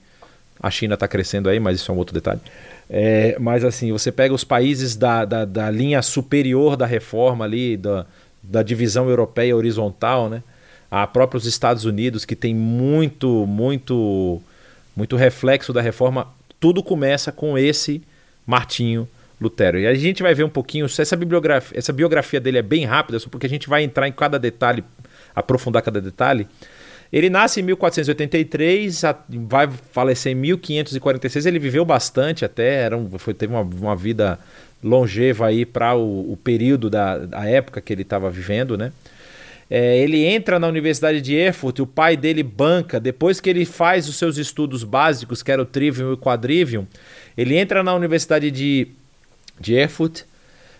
a China está crescendo aí, mas isso é um outro detalhe. É, mas assim, você pega os países da, da, da, linha superior da reforma ali, da, da divisão europeia horizontal, né? A próprios Estados Unidos, que tem muito, muito, muito reflexo da reforma, tudo começa com esse Martinho Lutero. E a gente vai ver um pouquinho, essa bibliografia, essa biografia dele é bem rápida, só porque a gente vai entrar em cada detalhe, aprofundar cada detalhe. Ele nasce em 1483, vai falecer em 1546. Ele viveu bastante até, era um, foi, teve uma, uma vida longeva aí para o, o, período da, época que ele estava vivendo, né? É, ele entra na Universidade de Erfurt, o pai dele banca, depois que ele faz os seus estudos básicos, que era o Trivium e o Quadrivium, ele entra na Universidade de, de Erfurt.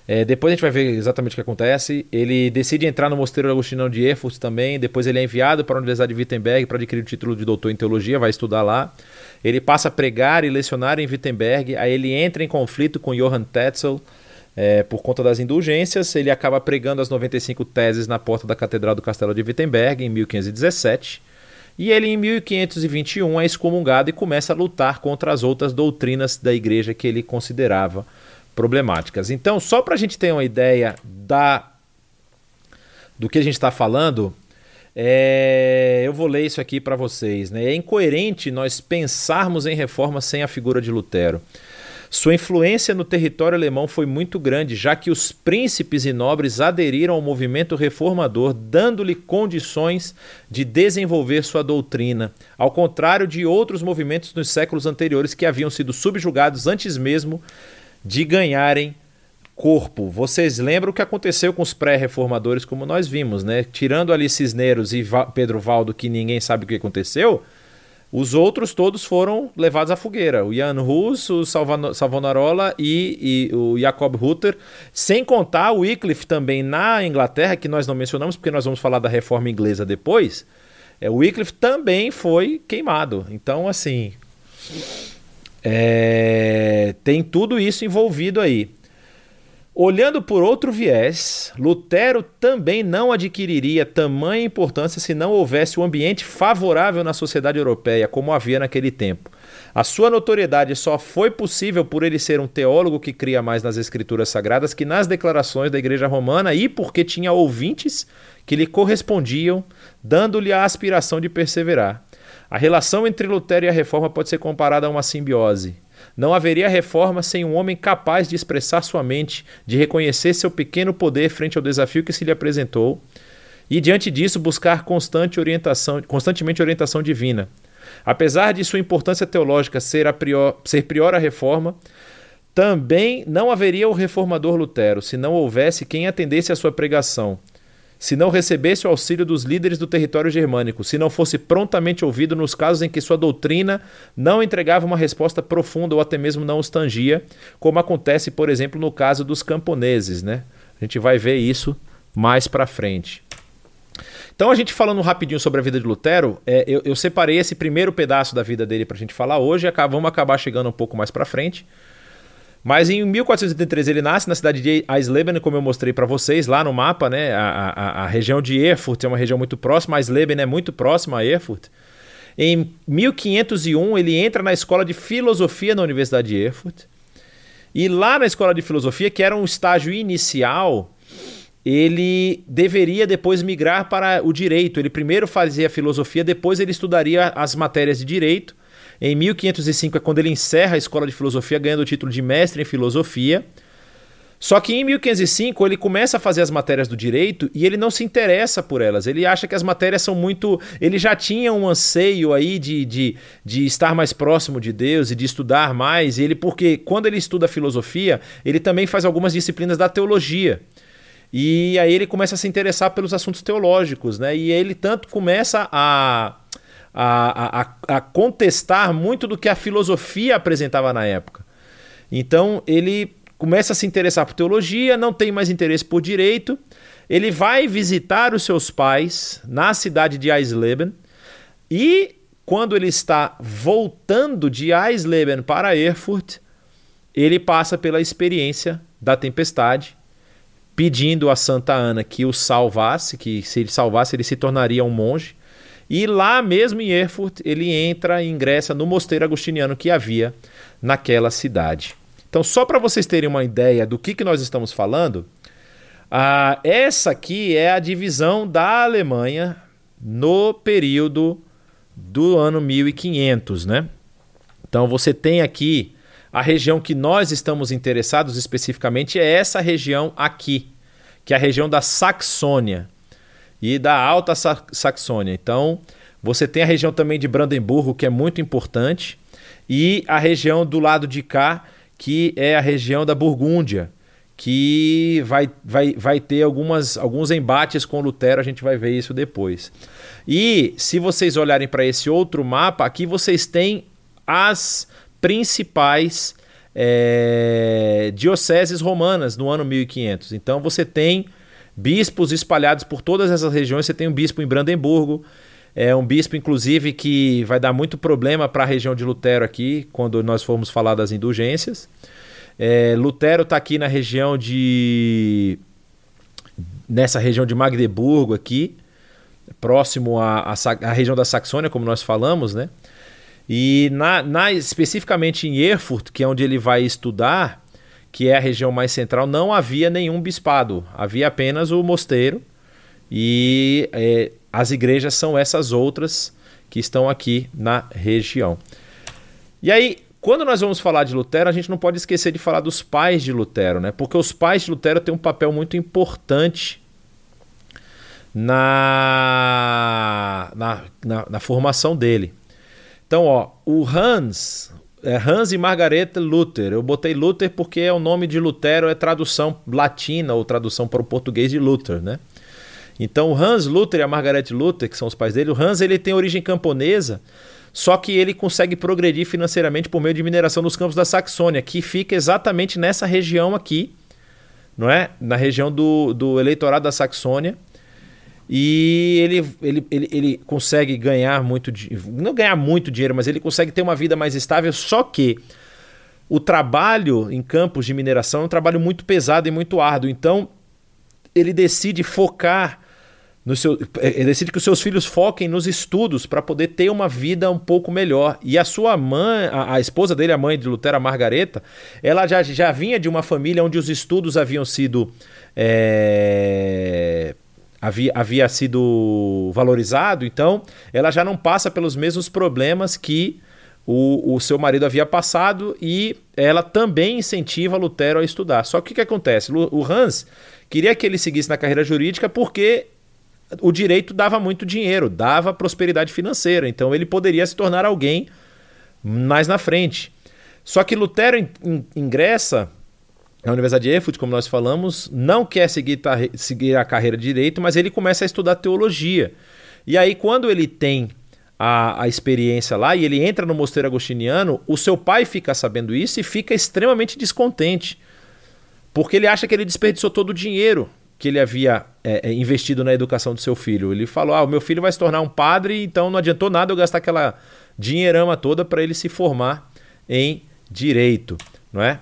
É, depois a gente vai ver exatamente o que acontece. Ele decide entrar no Mosteiro Agostinão de Erfurt também. Depois ele é enviado para a Universidade de Wittenberg para adquirir o título de doutor em teologia, vai estudar lá. Ele passa a pregar e lecionar em Wittenberg. Aí ele entra em conflito com Johann Tetzel é, por conta das indulgências. Ele acaba pregando as 95 teses na porta da Catedral do Castelo de Wittenberg em 1517. E ele, em 1521, é excomungado e começa a lutar contra as outras doutrinas da igreja que ele considerava problemáticas. Então, só para a gente ter uma ideia da do que a gente está falando, é, eu vou ler isso aqui para vocês. Né? É incoerente nós pensarmos em reforma sem a figura de Lutero. Sua influência no território alemão foi muito grande, já que os príncipes e nobres aderiram ao movimento reformador, dando-lhe condições de desenvolver sua doutrina, ao contrário de outros movimentos nos séculos anteriores que haviam sido subjugados antes mesmo de ganharem corpo. Vocês lembram o que aconteceu com os pré-reformadores, como nós vimos, né? Tirando ali Cisneros e Pedro Valdo, que ninguém sabe o que aconteceu, os outros todos foram levados à fogueira. O Jan Hus, o Savonarola e, e, o Jacob Rutter. Sem contar o Wycliffe também na Inglaterra, que nós não mencionamos, porque nós vamos falar da reforma inglesa depois. É, o Wycliffe também foi queimado. Então, assim. É, tem tudo isso envolvido aí. Olhando por outro viés, Lutero também não adquiriria tamanha importância se não houvesse um ambiente favorável na sociedade europeia, como havia naquele tempo. A sua notoriedade só foi possível por ele ser um teólogo que cria mais nas escrituras sagradas que nas declarações da Igreja Romana e porque tinha ouvintes que lhe correspondiam, dando-lhe a aspiração de perseverar. A relação entre Lutero e a reforma pode ser comparada a uma simbiose. Não haveria reforma sem um homem capaz de expressar sua mente, de reconhecer seu pequeno poder frente ao desafio que se lhe apresentou e, diante disso, buscar constante orientação, constantemente orientação divina. Apesar de sua importância teológica ser, a prior, ser prior à reforma, também não haveria o reformador Lutero se não houvesse quem atendesse à sua pregação, se não recebesse o auxílio dos líderes do território germânico, se não fosse prontamente ouvido nos casos em que sua doutrina não entregava uma resposta profunda ou até mesmo não os tangia, como acontece, por exemplo, no caso dos camponeses, né? A gente vai ver isso mais para frente. Então, a gente falando rapidinho sobre a vida de Lutero, é, eu, eu, separei esse primeiro pedaço da vida dele para a gente falar hoje vamos acabar chegando um pouco mais para frente. Mas em 1483 ele nasce na cidade de Eisleben, como eu mostrei para vocês lá no mapa, né? A, a, a, região de Erfurt é uma região muito próxima, Eisleben é muito próxima a Erfurt. Em 1501 ele entra na escola de filosofia na Universidade de Erfurt. E lá na escola de filosofia, que era um estágio inicial, ele deveria depois migrar para o direito. Ele primeiro fazia filosofia, depois ele estudaria as matérias de direito. Em 1505 é quando ele encerra a escola de filosofia, ganhando o título de mestre em filosofia. Só que em 1505 ele começa a fazer as matérias do direito e ele não se interessa por elas. Ele acha que as matérias são muito. Ele já tinha um anseio aí de, de, de estar mais próximo de Deus e de estudar mais. E ele, porque quando ele estuda filosofia, ele também faz algumas disciplinas da teologia. E aí ele começa a se interessar pelos assuntos teológicos, né? E ele tanto começa a a, a, a contestar muito do que a filosofia apresentava na época. Então ele começa a se interessar por teologia, não tem mais interesse por direito. Ele vai visitar os seus pais na cidade de Eisleben e quando ele está voltando de Eisleben para Erfurt, ele passa pela experiência da tempestade, pedindo a Santa Ana que o salvasse, que se ele salvasse ele se tornaria um monge. E lá mesmo em Erfurt, ele entra e ingressa no mosteiro agostiniano que havia naquela cidade. Então, só para vocês terem uma ideia do que, que nós estamos falando, ah, essa aqui é a divisão da Alemanha no período do ano 1500, né? Então, você tem aqui a região que nós estamos interessados especificamente é essa região aqui, que é a região da Saxônia e da Alta Saxônia. Então, você tem a região também de Brandemburgo, que é muito importante, e a região do lado de cá, que é a região da Burgúndia, que vai, vai, vai ter algumas, alguns embates com Lutero, a gente vai ver isso depois. E se vocês olharem para esse outro mapa, aqui vocês têm as principais é, dioceses romanas no ano 1500. Então você tem bispos espalhados por todas essas regiões. Você tem um bispo em Brandemburgo, é um bispo, inclusive, que vai dar muito problema para a região de Lutero aqui, quando nós formos falar das indulgências. É, Lutero está aqui na região de. nessa região de Magdeburgo aqui, próximo à, à, região da Saxônia, como nós falamos, né? E na, na, especificamente em Erfurt, que é onde ele vai estudar, que é a região mais central, não havia nenhum bispado, havia apenas o mosteiro e é, as igrejas são essas outras que estão aqui na região. E aí, quando nós vamos falar de Lutero, a gente não pode esquecer de falar dos pais de Lutero, né? Porque os pais de Lutero têm um papel muito importante na, na, na, na formação dele. Então, ó, o Hans, é Hans e Margareta Luther. Eu botei Luther porque é o nome de Lutero, é tradução latina ou tradução para o português de Luther, né? Então, o Hans Luther e a Margaret Luther, que são os pais dele, o Hans ele tem origem camponesa, só que ele consegue progredir financeiramente por meio de mineração nos campos da Saxônia, que fica exatamente nessa região aqui, não é? Na região do, do eleitorado da Saxônia. E ele, ele, ele, ele consegue ganhar muito não ganhar muito dinheiro, mas ele consegue ter uma vida mais estável, só que o trabalho em campos de mineração é um trabalho muito pesado e muito árduo. Então, ele decide focar no seu, ele decide que os seus filhos foquem nos estudos para poder ter uma vida um pouco melhor. E a sua mãe, a, a, esposa dele, a mãe de Lutero, a Margareta, ela já, já vinha de uma família onde os estudos haviam sido. É, havia, havia sido valorizado, então ela já não passa pelos mesmos problemas que o, o seu marido havia passado e ela também incentiva Lutero a estudar. Só que o que acontece? O Hans queria que ele seguisse na carreira jurídica porque o direito dava muito dinheiro, dava prosperidade financeira, então ele poderia se tornar alguém mais na frente. Só que Lutero ingressa na Universidade de Erfurt, como nós falamos, não quer seguir, seguir a carreira de direito, mas ele começa a estudar teologia. E aí, quando ele tem a, a, experiência lá e ele entra no mosteiro agostiniano, o seu pai fica sabendo isso e fica extremamente descontente, porque ele acha que ele desperdiçou todo o dinheiro que ele havia é, é, investido na educação do seu filho. Ele falou: Ah, o meu filho vai se tornar um padre, então não adiantou nada eu gastar aquela dinheirama toda para ele se formar em direito, não é?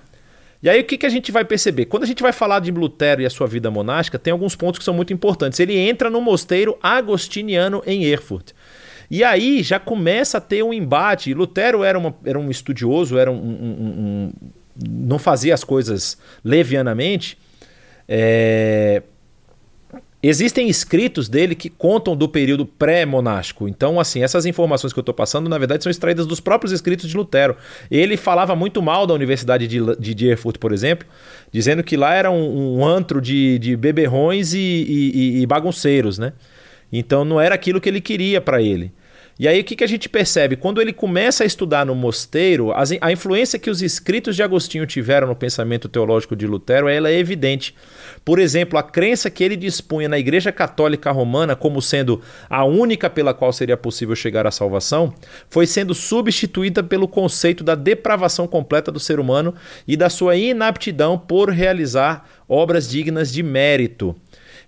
E aí o que, que a gente vai perceber? Quando a gente vai falar de Lutero e a sua vida monástica, tem alguns pontos que são muito importantes. Ele entra no mosteiro agostiniano em Erfurt. E aí já começa a ter um embate. Lutero era, uma, era um estudioso, era um, um, um não fazia as coisas levianamente. É, Existem escritos dele que contam do período pré-monástico. Então, assim, essas informações que eu estou passando, na verdade, são extraídas dos próprios escritos de Lutero. Ele falava muito mal da Universidade de, de Erfurt, por exemplo, dizendo que lá era um, um antro de, de beberrões e, e, e bagunceiros, né? Então, não era aquilo que ele queria para ele. E aí o que, que a gente percebe? Quando ele começa a estudar no mosteiro, a influência que os escritos de Agostinho tiveram no pensamento teológico de Lutero ela é evidente. Por exemplo, a crença que ele dispunha na Igreja Católica Romana como sendo a única pela qual seria possível chegar à salvação, foi sendo substituída pelo conceito da depravação completa do ser humano e da sua inaptidão por realizar obras dignas de mérito.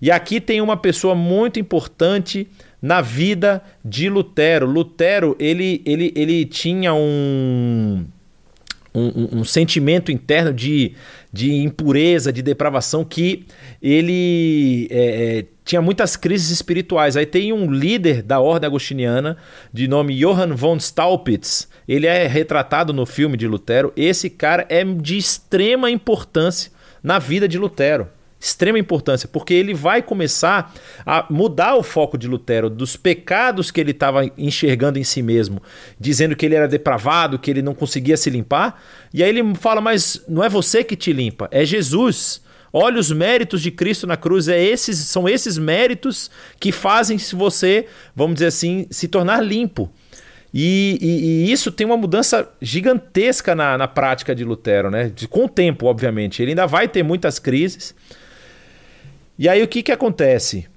E aqui tem uma pessoa muito importante na vida de Lutero. Lutero, ele, ele, ele tinha um, um, um, sentimento interno de, de impureza, de depravação, que ele é, é, tinha muitas crises espirituais. Aí tem um líder da ordem agostiniana, de nome Johann von Staupitz, ele é retratado no filme de Lutero. Esse cara é de extrema importância na vida de Lutero extrema importância, porque ele vai começar a mudar o foco de Lutero dos pecados que ele estava enxergando em si mesmo, dizendo que ele era depravado, que ele não conseguia se limpar. E aí ele fala: Mas não é você que te limpa, é Jesus. Olha os méritos de Cristo na cruz, é esses, são esses méritos que fazem você, vamos dizer assim, se tornar limpo. E, e, e, isso tem uma mudança gigantesca na, na prática de Lutero, né? De, com o tempo, obviamente. Ele ainda vai ter muitas crises, e aí o que, que acontece?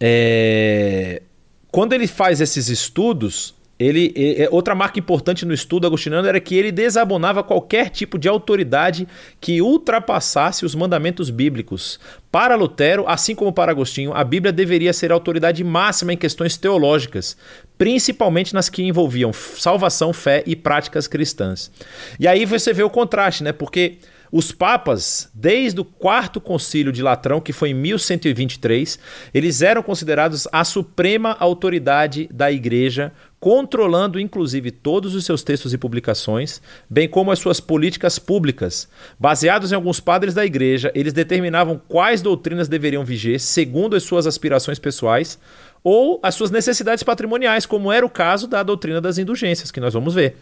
É... Quando ele faz esses estudos, ele, outra marca importante no estudo agostiniano era que ele desabonava qualquer tipo de autoridade que ultrapassasse os mandamentos bíblicos. Para Lutero, assim como para Agostinho, a Bíblia deveria ser a autoridade máxima em questões teológicas, principalmente nas que envolviam salvação, fé e práticas cristãs. E aí você vê o contraste, né? Porque os papas, desde o quarto concílio de Latrão, que foi em 1123, eles eram considerados a suprema autoridade da igreja, controlando inclusive todos os seus textos e publicações, bem como as suas políticas públicas. Baseados em alguns padres da igreja, eles determinavam quais doutrinas deveriam viger segundo as suas aspirações pessoais ou as suas necessidades patrimoniais, como era o caso da doutrina das indulgências, que nós vamos ver.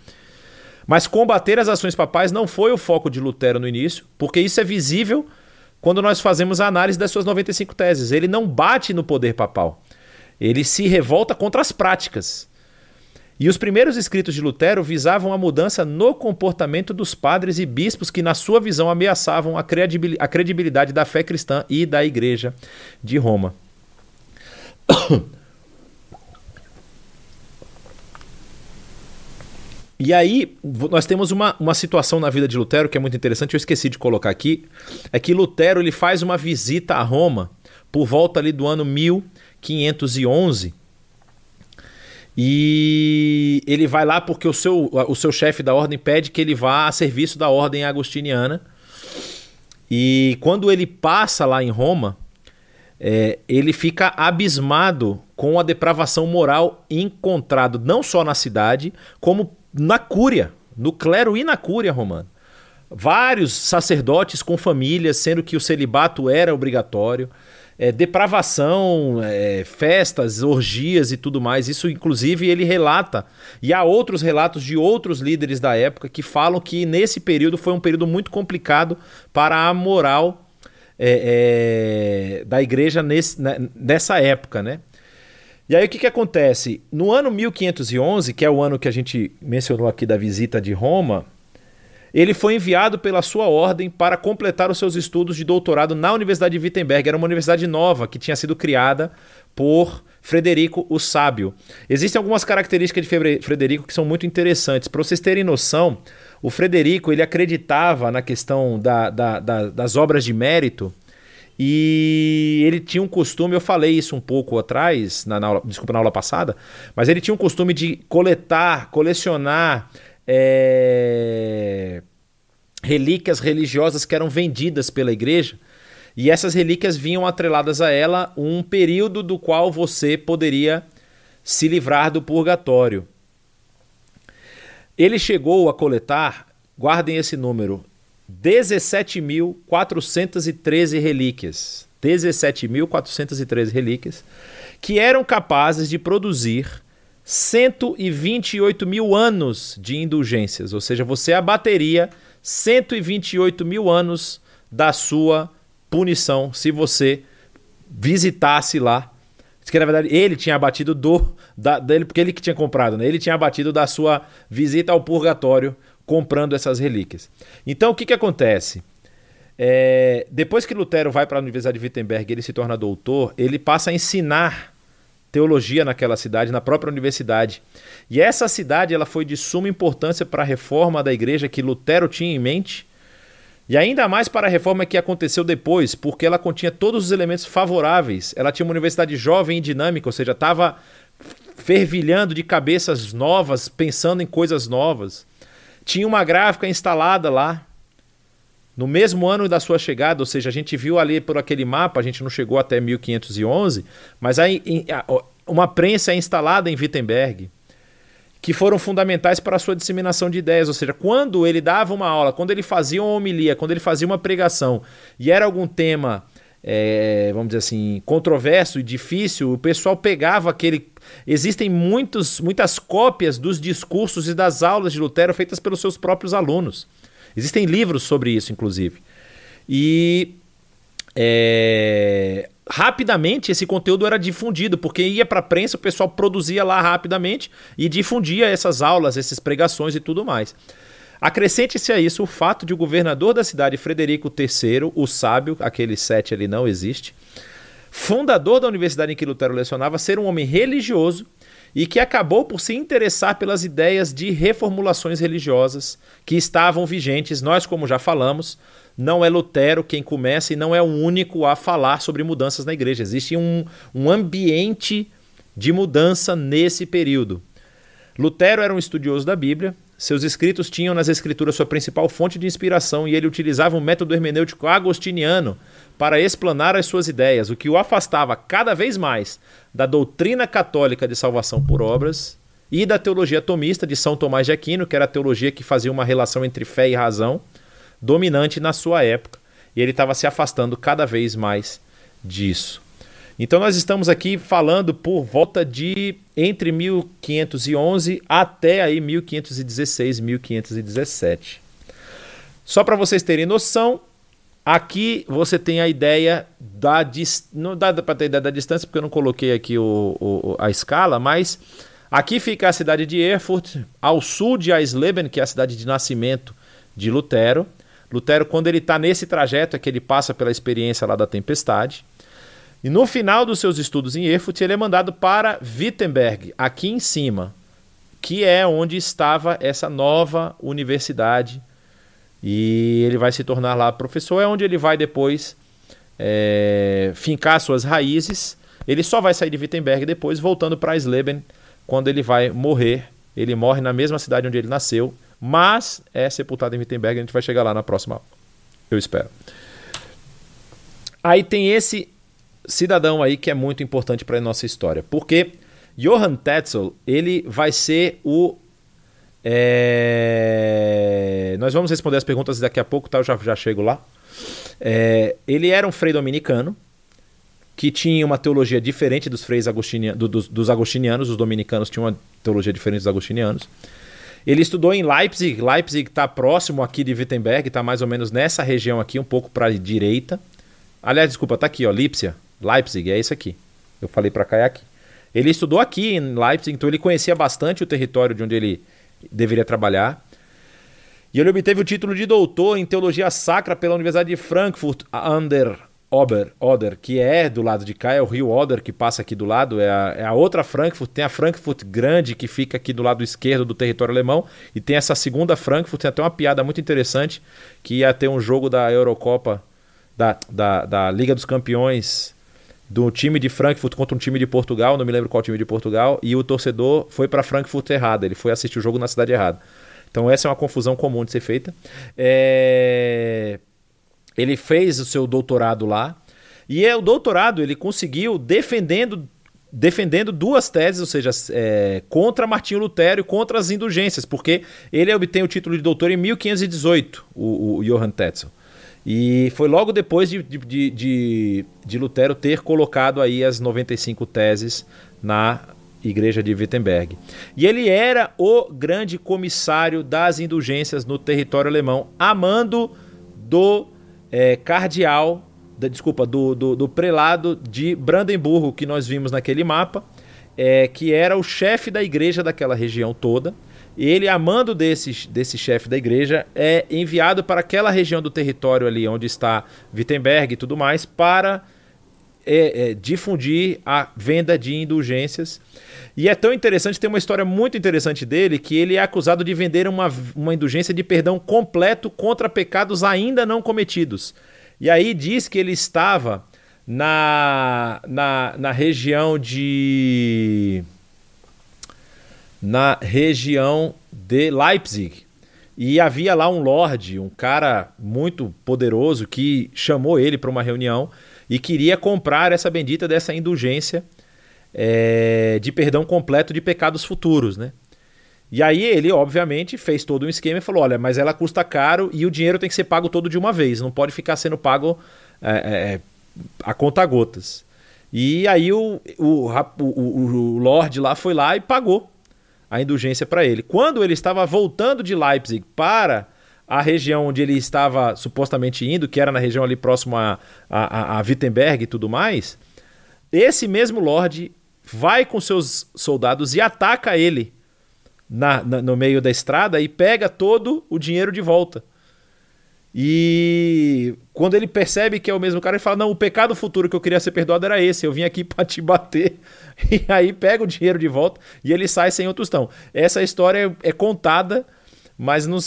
Mas combater as ações papais não foi o foco de Lutero no início, porque isso é visível quando nós fazemos a análise das suas 95 teses. Ele não bate no poder papal. Ele se revolta contra as práticas. E os primeiros escritos de Lutero visavam a mudança no comportamento dos padres e bispos que, na sua visão, ameaçavam a credibilidade da fé cristã e da Igreja de Roma. [coughs] E aí, nós temos uma, uma situação na vida de Lutero que é muito interessante, eu esqueci de colocar aqui, é que Lutero ele faz uma visita a Roma por volta ali do ano 1511, e ele vai lá porque o seu, o seu chefe da ordem pede que ele vá a serviço da ordem agostiniana. E quando ele passa lá em Roma, é, ele fica abismado com a depravação moral encontrado não só na cidade, como na cúria, no clero e na cúria romana. Vários sacerdotes com famílias, sendo que o celibato era obrigatório. É, depravação, é, festas, orgias e tudo mais. Isso, inclusive, ele relata. E há outros relatos de outros líderes da época que falam que nesse período foi um período muito complicado para a moral é, é da igreja nesse, né, nessa época, né? E aí o que, que acontece? No ano 1511, que é o ano que a gente mencionou aqui da visita de Roma, ele foi enviado pela sua ordem para completar os seus estudos de doutorado na Universidade de Wittenberg. Era uma universidade nova que tinha sido criada por Frederico o Sábio. Existem algumas características de Frederico que são muito interessantes. Para vocês terem noção, o Frederico ele acreditava na questão da, da, da, das obras de mérito e ele tinha um costume, eu falei isso um pouco atrás, na, na aula, desculpa, na aula passada, mas ele tinha um costume de coletar, colecionar é, relíquias religiosas que eram vendidas pela igreja. E essas relíquias vinham atreladas a ela um período do qual você poderia se livrar do purgatório. Ele chegou a coletar, guardem esse número, 17.413 relíquias. 17.413 relíquias que eram capazes de produzir 128 mil anos de indulgências. Ou seja, você abateria 128 mil anos da sua punição se você visitasse lá. Que na verdade ele tinha abatido do da, dele, porque ele que tinha comprado, né? Ele tinha abatido da sua visita ao purgatório comprando essas relíquias. Então o que, que acontece? É, depois que Lutero vai para a Universidade de Wittenberg ele se torna doutor, ele passa a ensinar teologia naquela cidade, na própria universidade. E essa cidade ela foi de suma importância para a reforma da igreja que Lutero tinha em mente, e ainda mais para a reforma que aconteceu depois, porque ela continha todos os elementos favoráveis. Ela tinha uma universidade jovem e dinâmica, ou seja, estava fervilhando de cabeças novas, pensando em coisas novas. Tinha uma gráfica instalada lá. No mesmo ano da sua chegada, ou seja, a gente viu ali por aquele mapa, a gente não chegou até 1511, mas aí uma prensa é instalada em Wittenberg que foram fundamentais para a sua disseminação de ideias. Ou seja, quando ele dava uma aula, quando ele fazia uma homilia, quando ele fazia uma pregação e era algum tema, é, vamos dizer assim, controverso e difícil, o pessoal pegava aquele Existem muitos, muitas cópias dos discursos e das aulas de Lutero feitas pelos seus próprios alunos. Existem livros sobre isso, inclusive. E é, rapidamente esse conteúdo era difundido, porque ia para a prensa, o pessoal produzia lá rapidamente e difundia essas aulas, essas pregações e tudo mais. Acrescente-se a isso o fato de o governador da cidade, Frederico III, o sábio, aquele sete ali não existe, fundador da universidade em que Lutero lecionava, ser um homem religioso e que acabou por se interessar pelas ideias de reformulações religiosas que estavam vigentes. Nós, como já falamos, não é Lutero quem começa e não é o único a falar sobre mudanças na igreja. Existe um, um ambiente de mudança nesse período. Lutero era um estudioso da Bíblia, seus escritos tinham nas escrituras sua principal fonte de inspiração e ele utilizava um método hermenêutico agostiniano para explanar as suas ideias, o que o afastava cada vez mais da doutrina católica de salvação por obras e da teologia tomista de São Tomás de Aquino, que era a teologia que fazia uma relação entre fé e razão, dominante na sua época, e ele estava se afastando cada vez mais disso. Então nós estamos aqui falando por volta de entre 1511 até aí 1516, 1517. Só para vocês terem noção, aqui você tem a ideia da não dá para ter ideia da distância porque eu não coloquei aqui o, o, a escala, mas aqui fica a cidade de Erfurt, ao sul de Eisleben, que é a cidade de nascimento de Lutero. Lutero, quando ele está nesse trajeto, é que ele passa pela experiência lá da tempestade. E no final dos seus estudos em Erfurt, ele é mandado para Wittenberg, aqui em cima, que é onde estava essa nova universidade. E ele vai se tornar lá professor, é onde ele vai depois é, fincar suas raízes. Ele só vai sair de Wittenberg depois, voltando para Sleben, quando ele vai morrer. Ele morre na mesma cidade onde ele nasceu, mas é sepultado em Wittenberg. A gente vai chegar lá na próxima, eu espero. Aí tem esse cidadão aí que é muito importante para a nossa história. Porque Johann Tetzel, ele vai ser o. É... Nós vamos responder as perguntas daqui a pouco, tá? Eu já, já chego lá. É... Ele era um frei dominicano que tinha uma teologia diferente dos freis agostinianos, do, dos, dos agostinianos. Os dominicanos tinham uma teologia diferente dos agostinianos. Ele estudou em Leipzig. Leipzig está próximo aqui de Wittenberg, está mais ou menos nessa região aqui, um pouco para a direita. Aliás, desculpa, está aqui, ó, Lipsia. Leipzig, é isso aqui. Eu falei para cá é aqui. Ele estudou aqui em Leipzig, então ele conhecia bastante o território de onde ele deveria trabalhar. E ele obteve o título de doutor em teologia sacra pela Universidade de Frankfurt an der Ober, Oder, que é do lado de cá, é o rio Oder que passa aqui do lado, é a, é a, outra Frankfurt, tem a Frankfurt grande que fica aqui do lado esquerdo do território alemão, e tem essa segunda Frankfurt, tem até uma piada muito interessante, que ia ter um jogo da Eurocopa, da, da, da Liga dos Campeões do time de Frankfurt contra um time de Portugal, não me lembro qual time de Portugal, e o torcedor foi para Frankfurt errado, ele foi assistir o jogo na cidade errada. Então essa é uma confusão comum de ser feita. É... Ele fez o seu doutorado lá, e é o doutorado ele conseguiu defendendo defendendo duas teses, ou seja, é, contra Martinho Lutero e contra as indulgências, porque ele obtém o título de doutor em 1518, o, o Johann Tetzel. E foi logo depois de, de, de, de, Lutero ter colocado aí as 95 teses na igreja de Wittenberg. E ele era o grande comissário das indulgências no território alemão, amando do é, cardeal, da, desculpa, do, do, do, prelado de Brandemburgo, que nós vimos naquele mapa, é, que era o chefe da igreja daquela região toda ele, amando desse, desse chefe da igreja, é enviado para aquela região do território ali onde está Wittenberg e tudo mais, para é, é, difundir a venda de indulgências. E é tão interessante, tem uma história muito interessante dele, que ele é acusado de vender uma, uma indulgência de perdão completo contra pecados ainda não cometidos. E aí diz que ele estava na, na, na região de na região de Leipzig. E havia lá um lord, um cara muito poderoso que chamou ele para uma reunião e queria comprar essa bendita dessa indulgência é, de perdão completo de pecados futuros, né? E aí ele, obviamente, fez todo um esquema e falou: olha, mas ela custa caro e o dinheiro tem que ser pago todo de uma vez, não pode ficar sendo pago é, é, a conta gotas. E aí o, o, o, o Lorde lá foi lá e pagou a indulgência para ele. Quando ele estava voltando de Leipzig para a região onde ele estava supostamente indo, que era na região ali próximo a, a, a Wittenberg e tudo mais, esse mesmo Lorde vai com seus soldados e ataca ele na, na, no meio da estrada e pega todo o dinheiro de volta. E quando ele percebe que é o mesmo cara, ele fala: Não, o pecado futuro que eu queria ser perdoado era esse. Eu vim aqui [laughs] para te bater. E aí pega o dinheiro de volta e ele sai sem o tostão. Essa história é contada, mas não,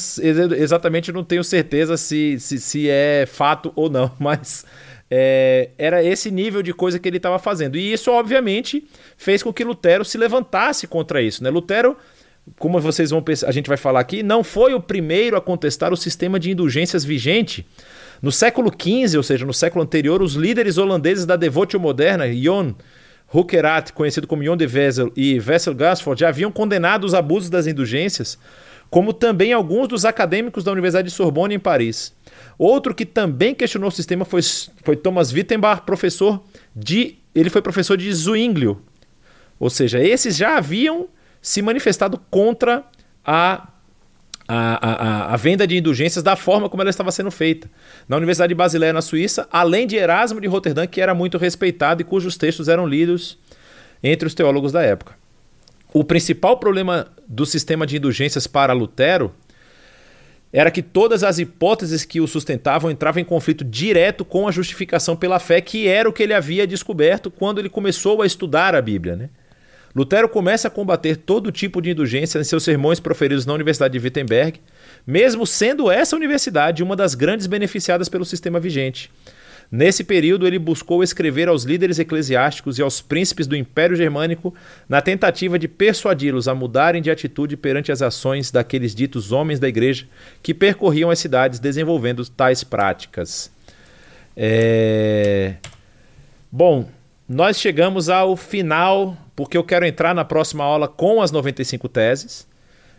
exatamente não tenho certeza se, se, se é fato ou não. [laughs] Mas é, era esse nível de coisa que ele estava fazendo. E isso, obviamente, fez com que Lutero se levantasse contra isso. Né? Lutero como vocês vão a gente vai falar aqui, não foi o primeiro a contestar o sistema de indulgências vigente no século XV, ou seja, no século anterior, os líderes holandeses da devotio moderna, Jon Huckerath, conhecido como Jon de Wessel, e Wessel Gasford, já haviam condenado os abusos das indulgências, como também alguns dos acadêmicos da Universidade de Sorbonne em Paris. Outro que também questionou o sistema foi, foi Thomas Wittenbach, professor de. Ele foi professor de Zwinglio. Ou seja, esses já haviam se manifestado contra a a, a, a, venda de indulgências da forma como ela estava sendo feita. Na Universidade de Basileia, na Suíça, além de Erasmo de Roterdã, que era muito respeitado e cujos textos eram lidos entre os teólogos da época. O principal problema do sistema de indulgências para Lutero era que todas as hipóteses que o sustentavam entravam em conflito direto com a justificação pela fé, que era o que ele havia descoberto quando ele começou a estudar a Bíblia. Né? Lutero começa a combater todo tipo de indulgência em seus sermões proferidos na Universidade de Wittenberg, mesmo sendo essa universidade uma das grandes beneficiadas pelo sistema vigente. Nesse período, ele buscou escrever aos líderes eclesiásticos e aos príncipes do Império Germânico na tentativa de persuadi-los a mudarem de atitude perante as ações daqueles ditos homens da igreja que percorriam as cidades desenvolvendo tais práticas. É... Bom, nós chegamos ao final, porque eu quero entrar na próxima aula com as 95 teses.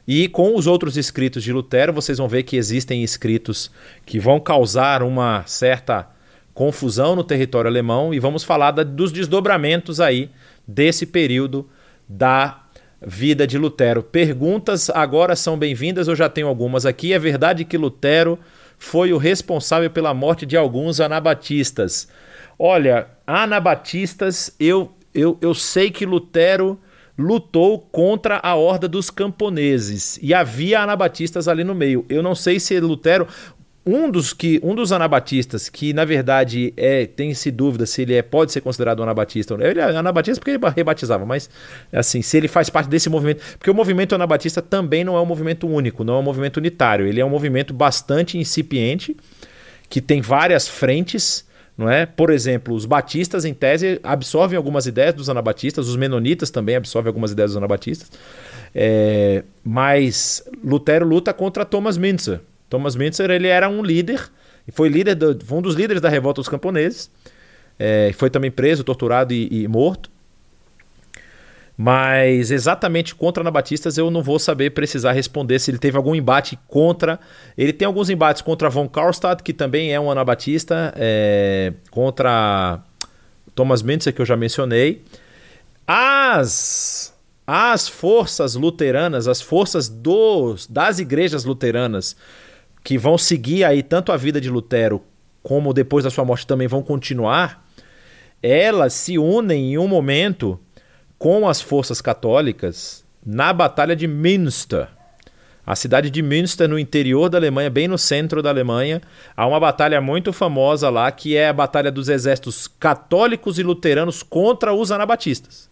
E com os outros escritos de Lutero, vocês vão ver que existem escritos que vão causar uma certa confusão no território alemão e vamos falar da, dos desdobramentos aí desse período da vida de Lutero. Perguntas agora são bem-vindas, eu já tenho algumas aqui. É verdade que Lutero foi o responsável pela morte de alguns anabatistas. Olha, anabatistas, eu, eu, eu sei que Lutero lutou contra a horda dos camponeses e havia anabatistas ali no meio. Eu não sei se Lutero um dos que um dos anabatistas que na verdade é tem-se dúvida se ele é, pode ser considerado um anabatista. Ele é anabatista porque ele rebatizava, mas assim, se ele faz parte desse movimento, porque o movimento anabatista também não é um movimento único, não é um movimento unitário, ele é um movimento bastante incipiente que tem várias frentes não é? Por exemplo, os batistas, em tese, absorvem algumas ideias dos anabatistas, os menonitas também absorvem algumas ideias dos anabatistas, é, mas Lutero luta contra Thomas Mintzer. Thomas Mintzer ele era um líder, foi líder do, um dos líderes da revolta dos camponeses, é, foi também preso, torturado e, e morto. Mas exatamente contra Anabatistas eu não vou saber precisar responder se ele teve algum embate contra. Ele tem alguns embates contra von Karlstadt, que também é um anabatista, é, contra Thomas Mentzer, que eu já mencionei. As, as forças luteranas, as forças dos, das igrejas luteranas, que vão seguir aí tanto a vida de Lutero como depois da sua morte também vão continuar, elas se unem em um momento com as forças católicas na Batalha de Münster. A cidade de Münster, no interior da Alemanha, bem no centro da Alemanha, há uma batalha muito famosa lá, que é a Batalha dos Exércitos Católicos e Luteranos contra os Anabatistas,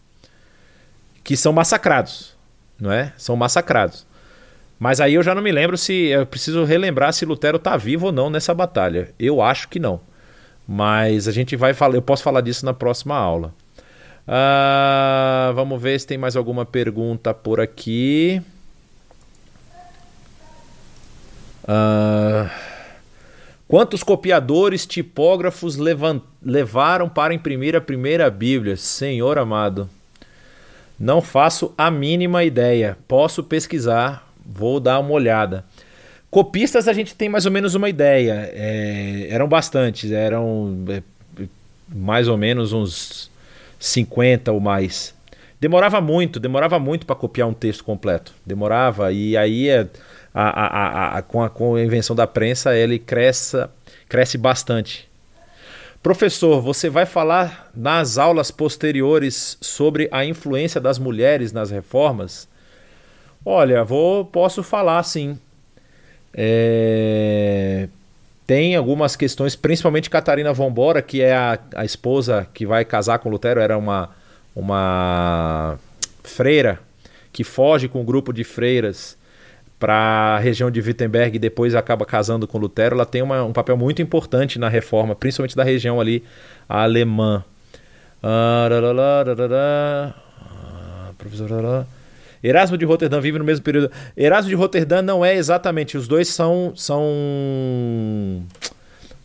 que são massacrados, não é? São massacrados. Mas aí eu já não me lembro se. Eu preciso relembrar se Lutero está vivo ou não nessa batalha. Eu acho que não. Mas a gente vai falar. Eu posso falar disso na próxima aula. Uh, vamos ver se tem mais alguma pergunta por aqui. Uh, quantos copiadores, tipógrafos levaram para imprimir a primeira Bíblia? Senhor amado, não faço a mínima ideia. Posso pesquisar, vou dar uma olhada. Copistas a gente tem mais ou menos uma ideia. É, eram bastantes, eram é, mais ou menos uns 50 ou mais. Demorava muito, demorava muito para copiar um texto completo. Demorava, e aí é, a, a, a, com, a, com a invenção da prensa ele cresce, cresce bastante. Professor, você vai falar nas aulas posteriores sobre a influência das mulheres nas reformas? Olha, vou, posso falar sim. É... tem algumas questões, principalmente Catarina Vombora, que é a, a esposa que vai casar com Lutero, era uma, uma freira que foge com um grupo de freiras para a região de Wittenberg e depois acaba casando com Lutero, ela tem uma, um papel muito importante na reforma, principalmente da região ali alemã. Ah, professor. Erasmo de Roterdã vive no mesmo período. Erasmo de Roterdã não é exatamente. Os dois são. são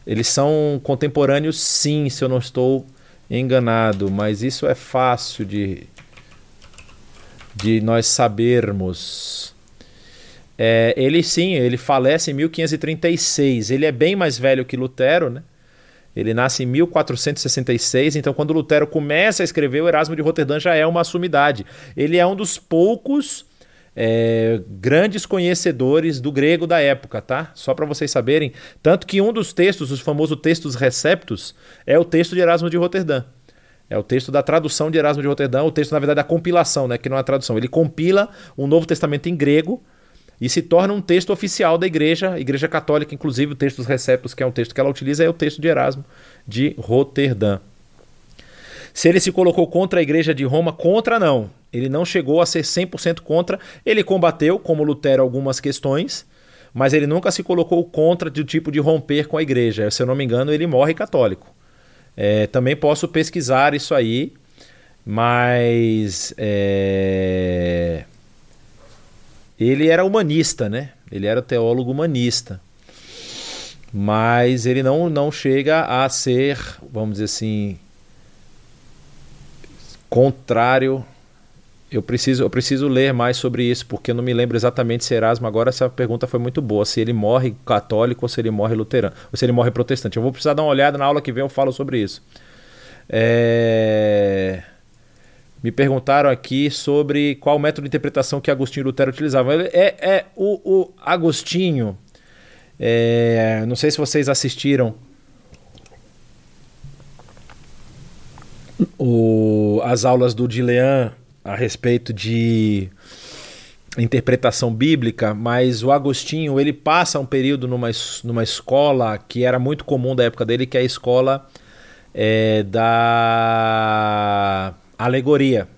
eles são contemporâneos, sim, se eu não estou enganado. Mas isso é fácil de, de nós sabermos. É, ele sim, ele falece em 1536. Ele é bem mais velho que Lutero, né? Ele nasce em 1466, então quando Lutero começa a escrever, o Erasmo de Roterdã já é uma sumidade. Ele é um dos poucos é, grandes conhecedores do grego da época, tá? Só para vocês saberem. Tanto que um dos textos, os famosos textos receptos, é o texto de Erasmo de Roterdã. É o texto da tradução de Erasmo de Roterdã, o texto, na verdade, da compilação, né? Que não é a tradução. Ele compila o Novo Testamento em grego e se torna um texto oficial da igreja, igreja católica, inclusive o texto dos receptos, que é um texto que ela utiliza, é o texto de Erasmo de Roterdã. Se ele se colocou contra a igreja de Roma, contra não. Ele não chegou a ser 100% contra. Ele combateu, como Lutero, algumas questões, mas ele nunca se colocou contra do tipo de romper com a igreja. Se eu não me engano, ele morre católico. É, também posso pesquisar isso aí, mas é, ele era humanista, né? Ele era teólogo humanista. Mas ele não, não chega a ser, vamos dizer assim, contrário. Eu preciso, eu preciso ler mais sobre isso, porque eu não me lembro exatamente se Erasmo. Agora, essa pergunta foi muito boa: se ele morre católico ou se ele morre luterano, ou se ele morre protestante. Eu vou precisar dar uma olhada na aula que vem, eu falo sobre isso. É... Me perguntaram aqui sobre qual método de interpretação que Agostinho e Lutero utilizavam. É, é o, o Agostinho. É, não sei se vocês assistiram o, as aulas do Dilean a respeito de interpretação bíblica, mas o Agostinho ele passa um período numa, numa escola que era muito comum da época dele, que é a escola é, da alegoria.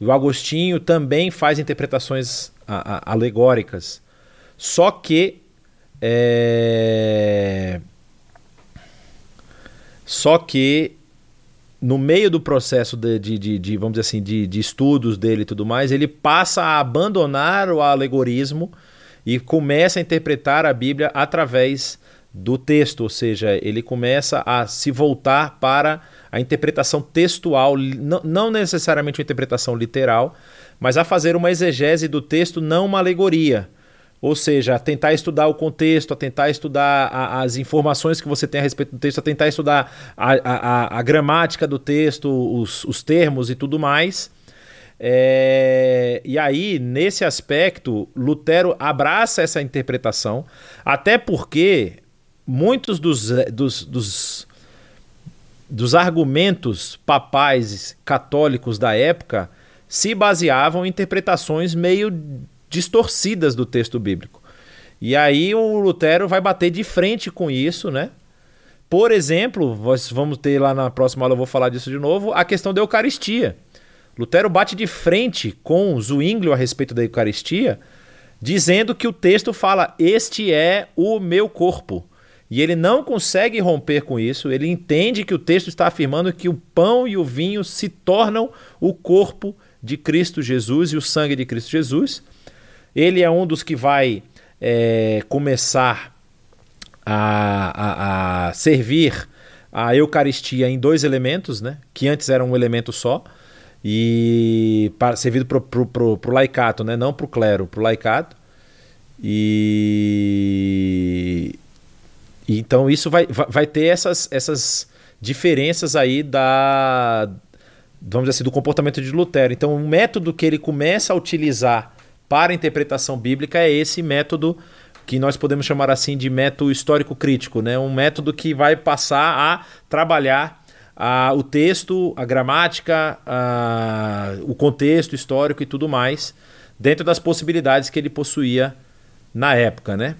o Agostinho também faz interpretações a, a, alegóricas. Só que. É... Só que no meio do processo de, de, de, de vamos dizer assim, de, estudos dele e tudo mais, ele passa a abandonar o alegorismo e começa a interpretar a Bíblia através do texto, ou seja, ele começa a se voltar para a interpretação textual, não necessariamente uma interpretação literal, mas a fazer uma exegese do texto, não uma alegoria. Ou seja, a tentar estudar o contexto, a tentar estudar a, as informações que você tem a respeito do texto, a tentar estudar a, a, a gramática do texto, os, os termos e tudo mais. É, e aí, nesse aspecto, Lutero abraça essa interpretação, até porque muitos dos, dos, dos dos argumentos papais católicos da época se baseavam em interpretações meio distorcidas do texto bíblico. E aí o Lutero vai bater de frente com isso, né? Por exemplo, nós vamos ter lá na próxima aula, eu vou falar disso de novo, a questão da Eucaristia. Lutero bate de frente com Zwinglio a respeito da Eucaristia, dizendo que o texto fala: Este é o meu corpo. E ele não consegue romper com isso, ele entende que o texto está afirmando que o pão e o vinho se tornam o corpo de Cristo Jesus e o sangue de Cristo Jesus. Ele é um dos que vai é, começar a, a, a, servir a Eucaristia em dois elementos, né? que antes era um elemento só, e para, servido para o laicato, né? não para o clero, para o laicato. E então isso vai, vai ter essas, essas diferenças aí da vamos dizer assim, do comportamento de Lutero. Então o método que ele começa a utilizar para a interpretação bíblica é esse método que nós podemos chamar assim de método histórico crítico, né? Um método que vai passar a trabalhar a, o texto, a gramática, a, o contexto histórico e tudo mais dentro das possibilidades que ele possuía na época, né?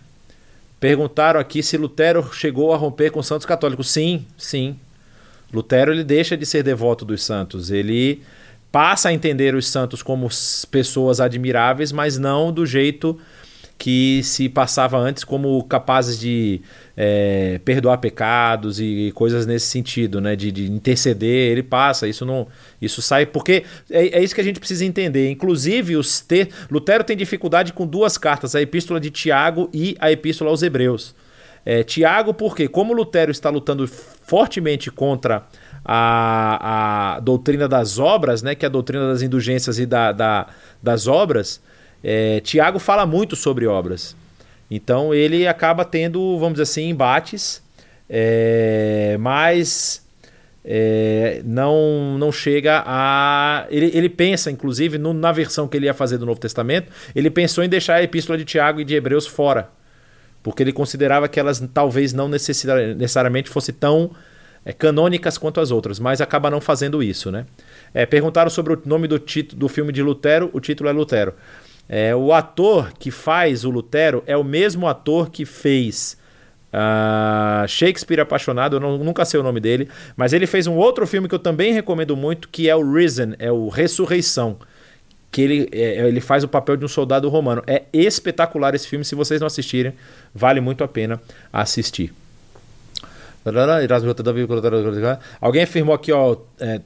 Perguntaram aqui se Lutero chegou a romper com os santos católicos. Sim, sim. Lutero ele deixa de ser devoto dos santos. Ele passa a entender os santos como pessoas admiráveis, mas não do jeito que se passava antes como capazes de é, perdoar pecados e coisas nesse sentido, né? De, de, interceder, ele passa, isso não. Isso sai. Porque é, é isso que a gente precisa entender. Inclusive, os ter, Lutero tem dificuldade com duas cartas, a epístola de Tiago e a epístola aos Hebreus. É, Tiago, porque como Lutero está lutando fortemente contra a, a doutrina das obras, né, que é a doutrina das indulgências e da, da das obras, é, Tiago fala muito sobre obras. Então ele acaba tendo, vamos dizer assim, embates, é, mas é, não, não chega a. Ele, ele pensa, inclusive, no, na versão que ele ia fazer do Novo Testamento, ele pensou em deixar a epístola de Tiago e de Hebreus fora. Porque ele considerava que elas talvez não necessariamente fossem tão é, canônicas quanto as outras, mas acaba não fazendo isso, né? É, perguntaram sobre o nome do, título, do filme de Lutero, o título é Lutero. É, o ator que faz o Lutero é o mesmo ator que fez uh, Shakespeare Apaixonado, eu não, nunca sei o nome dele, mas ele fez um outro filme que eu também recomendo muito, que é o Risen, é o Ressurreição. Que ele, é, ele faz o papel de um soldado romano. É espetacular esse filme, se vocês não assistirem, vale muito a pena assistir. Alguém afirmou aqui, ó, é,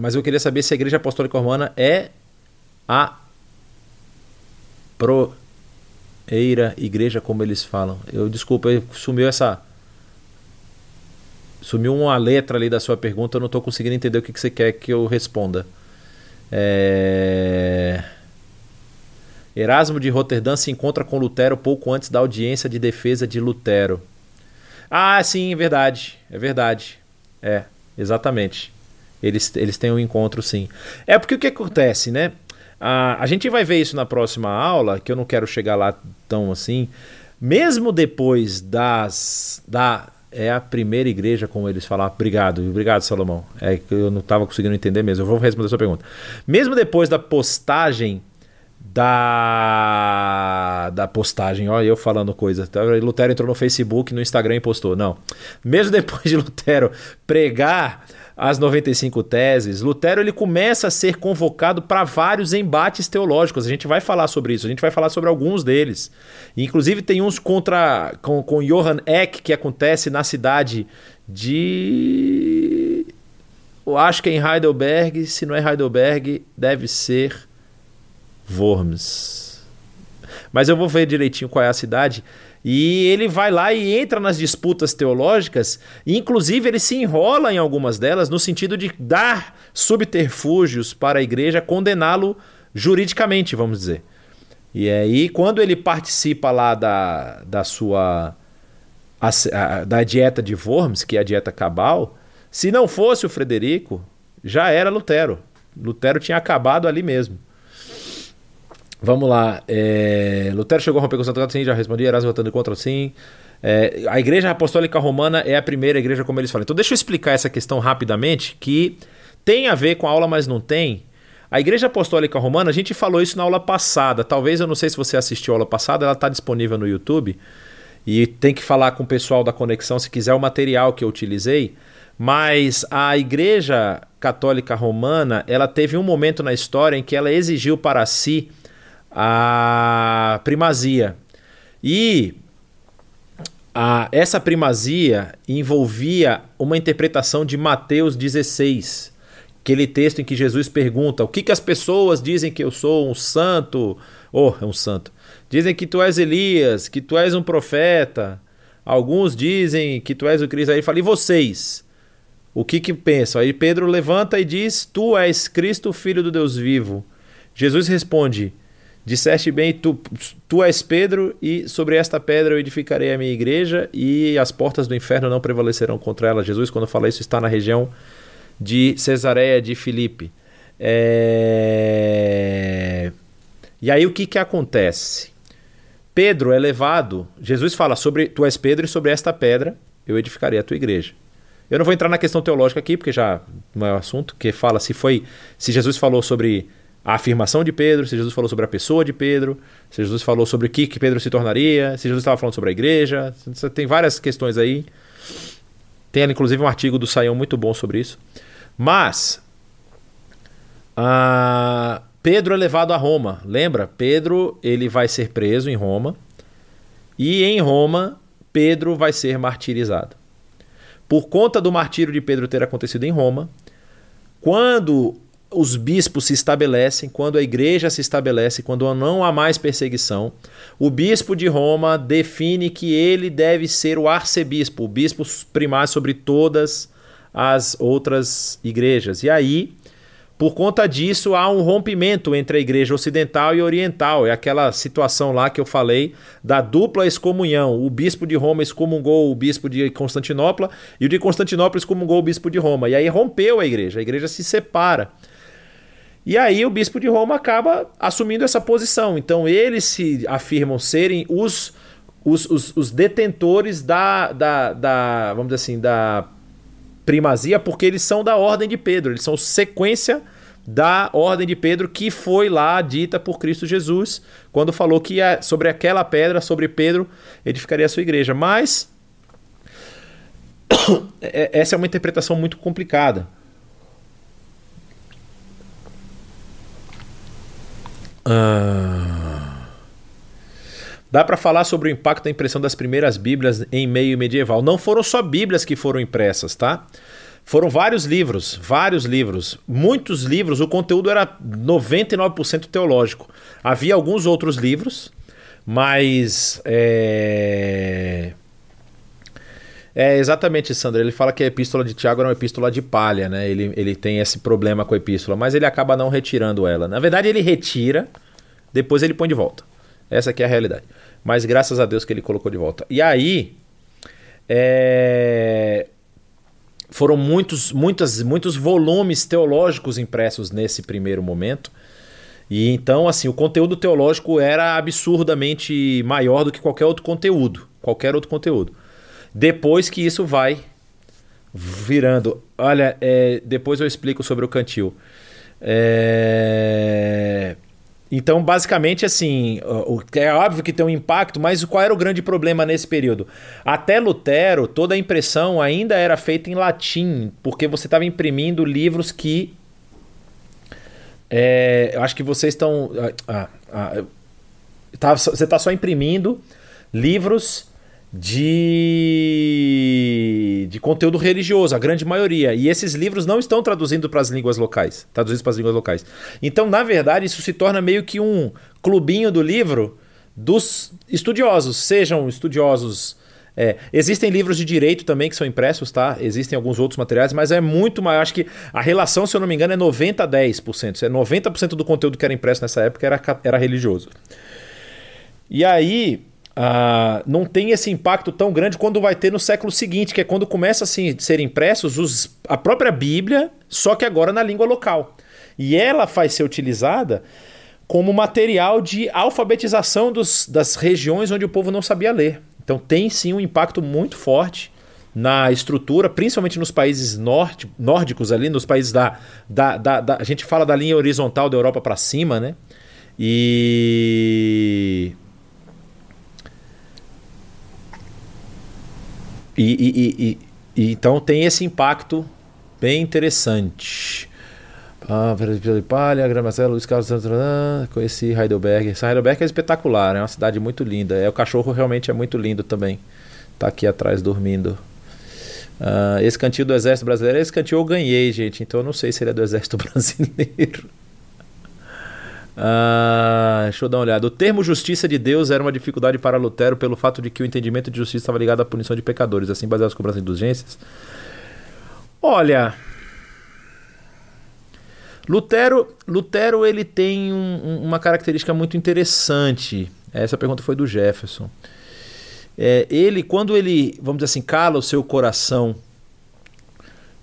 mas eu queria saber se a Igreja Apostólica Romana é a proeira igreja, como eles falam. Eu desculpa, sumiu essa. Sumiu uma letra ali da sua pergunta, eu não estou conseguindo entender o que, que você quer que eu responda. É... Erasmo de Roterdã se encontra com Lutero pouco antes da audiência de defesa de Lutero. Ah, sim, é verdade. É verdade. É, exatamente. Eles, eles têm um encontro, sim. É porque o que acontece, né? Ah, a gente vai ver isso na próxima aula, que eu não quero chegar lá tão assim. Mesmo depois das. Da, é a primeira igreja, como eles falam. Obrigado, obrigado, Salomão. É que eu não estava conseguindo entender mesmo. Eu vou responder a sua pergunta. Mesmo depois da postagem da da postagem, ó, eu falando coisa. Tá? Lutero entrou no Facebook, no Instagram e postou. Não. Mesmo depois de Lutero pregar as 95 teses, Lutero ele começa a ser convocado para vários embates teológicos. A gente vai falar sobre isso, a gente vai falar sobre alguns deles. inclusive tem uns contra com, com Johann Eck que acontece na cidade de eu acho que é em Heidelberg, se não é Heidelberg, deve ser Worms. Mas eu vou ver direitinho qual é a cidade. E ele vai lá e entra nas disputas teológicas, e inclusive ele se enrola em algumas delas no sentido de dar subterfúgios para a igreja, condená-lo juridicamente, vamos dizer. E aí, quando ele participa lá da, da sua. A, a, da dieta de Worms, que é a dieta cabal, se não fosse o Frederico, já era Lutero. Lutero tinha acabado ali mesmo. Vamos lá. É... Lutero chegou a romper com o Santo Sim, já respondi. Erasmo votando contra, sim. É... A Igreja Apostólica Romana é a primeira igreja, como eles falam. Então, deixa eu explicar essa questão rapidamente, que tem a ver com a aula, mas não tem. A Igreja Apostólica Romana, a gente falou isso na aula passada. Talvez, eu não sei se você assistiu a aula passada, ela está disponível no YouTube. E tem que falar com o pessoal da conexão se quiser o material que eu utilizei. Mas a Igreja Católica Romana, ela teve um momento na história em que ela exigiu para si a primazia. E a, essa primazia envolvia uma interpretação de Mateus 16, aquele texto em que Jesus pergunta: o que, que as pessoas dizem que eu sou um santo? Oh, é um santo. Dizem que tu és Elias, que tu és um profeta. Alguns dizem que tu és o Cristo. Aí fala: e vocês? O que que pensam? Aí Pedro levanta e diz: Tu és Cristo, filho do Deus vivo. Jesus responde: Disseste bem, tu, tu és Pedro, e sobre esta pedra eu edificarei a minha igreja, e as portas do inferno não prevalecerão contra ela. Jesus, quando fala isso, está na região de Cesareia de Filipe. É... E aí o que, que acontece? Pedro é levado, Jesus fala sobre tu és Pedro e sobre esta pedra eu edificarei a tua igreja. Eu não vou entrar na questão teológica aqui, porque já não é o assunto, que fala se foi se Jesus falou sobre a afirmação de Pedro, se Jesus falou sobre a pessoa de Pedro, se Jesus falou sobre o que, que Pedro se tornaria, se Jesus estava falando sobre a igreja. Tem várias questões aí. Tem inclusive um artigo do Saião muito bom sobre isso. Mas uh, Pedro é levado a Roma. Lembra? Pedro ele vai ser preso em Roma. E em Roma, Pedro vai ser martirizado. Por conta do martírio de Pedro ter acontecido em Roma, quando os bispos se estabelecem, quando a igreja se estabelece, quando não há mais perseguição, o bispo de Roma define que ele deve ser o arcebispo, o bispo primário sobre todas as outras igrejas. E aí, por conta disso, há um rompimento entre a igreja ocidental e oriental. É aquela situação lá que eu falei da dupla excomunhão. O bispo de Roma excomungou o bispo de Constantinopla e o de Constantinopla excomungou o bispo de Roma. E aí rompeu a igreja, a igreja se separa. E aí o bispo de Roma acaba assumindo essa posição. Então eles se afirmam serem os, os, os, os detentores da, da, da, vamos dizer assim, da primazia, porque eles são da ordem de Pedro, eles são sequência da ordem de Pedro que foi lá dita por Cristo Jesus, quando falou que sobre aquela pedra, sobre Pedro, edificaria a sua igreja. Mas [coughs] é, essa é uma interpretação muito complicada. Ah. Dá para falar sobre o impacto da impressão das primeiras Bíblias em meio medieval. Não foram só Bíblias que foram impressas, tá? Foram vários livros, vários livros, muitos livros. O conteúdo era 99% teológico. Havia alguns outros livros, mas é... É, exatamente, Sandra. Ele fala que a epístola de Tiago era uma epístola de palha, né? Ele, ele tem esse problema com a epístola, mas ele acaba não retirando ela. Na verdade, ele retira, depois ele põe de volta. Essa aqui é a realidade. Mas graças a Deus que ele colocou de volta. E aí, é... foram muitos, muitas, muitos volumes teológicos impressos nesse primeiro momento. E então, assim, o conteúdo teológico era absurdamente maior do que qualquer outro conteúdo. Qualquer outro conteúdo. Depois que isso vai virando. Olha, é, depois eu explico sobre o cantil. É... Então, basicamente, assim, é óbvio que tem um impacto, mas qual era o grande problema nesse período? Até Lutero, toda a impressão ainda era feita em latim, porque você estava imprimindo livros que. É, eu acho que vocês estão. Ah, ah, tá, você está só imprimindo livros de, de conteúdo religioso, a grande maioria. E esses livros não estão traduzindo para as línguas locais, traduzidos para as línguas locais. Então, na verdade, isso se torna meio que um clubinho do livro dos estudiosos, sejam estudiosos. É, existem livros de direito também que são impressos, tá? Existem alguns outros materiais, mas é muito maior. Acho que a relação, se eu não me engano, é 90 a 10%. É 90% do conteúdo que era impresso nessa época era, era religioso. E aí, Uh, não tem esse impacto tão grande quando vai ter no século seguinte, que é quando começa assim, a ser impressos os, a própria Bíblia, só que agora na língua local. E ela vai ser utilizada como material de alfabetização dos, das regiões onde o povo não sabia ler. Então tem sim um impacto muito forte na estrutura, principalmente nos países norte, nórdicos ali, nos países da, da, da, da A gente fala da linha horizontal da Europa para cima, né? E E, e, e, então tem esse impacto bem interessante. Ah, de Palha, Gramacela, Luiz Carlos conheci Heidelberg. Essa Heidelberg é espetacular, é uma cidade muito linda. É, o cachorro realmente é muito lindo também. Tá aqui atrás dormindo. Uh, esse cantinho do Exército Brasileiro, esse cantinho eu ganhei, gente. Então eu não sei se ele é do Exército [laughs] Brasileiro. Ah, deixa eu dar uma olhada. O termo justiça de Deus era uma dificuldade para Lutero pelo fato de que o entendimento de justiça estava ligado à punição de pecadores, assim baseado nas cobranças de indulgências. Olha, Lutero, Lutero ele tem um, uma característica muito interessante. Essa pergunta foi do Jefferson. É, ele, quando ele, vamos dizer assim, cala o seu coração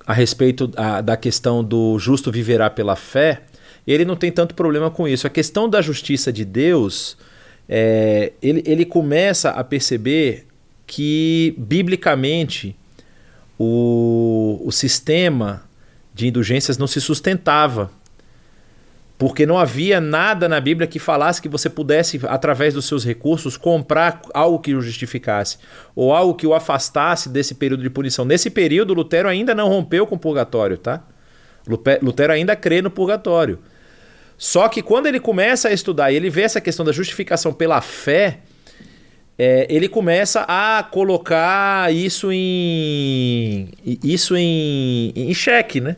a respeito a, da questão do justo viverá pela fé, ele não tem tanto problema com isso. A questão da justiça de Deus, é, ele, ele começa a perceber que, biblicamente, o, o sistema de indulgências não se sustentava. porque não havia nada na Bíblia que falasse que você pudesse, através dos seus recursos, comprar algo que o justificasse, ou algo que o afastasse desse período de punição. Nesse período, Lutero ainda não rompeu com o purgatório, tá? Lutero ainda crê no purgatório. Só que quando ele começa a estudar e ele vê essa questão da justificação pela fé, é, ele começa a colocar isso em isso em, em xeque, né?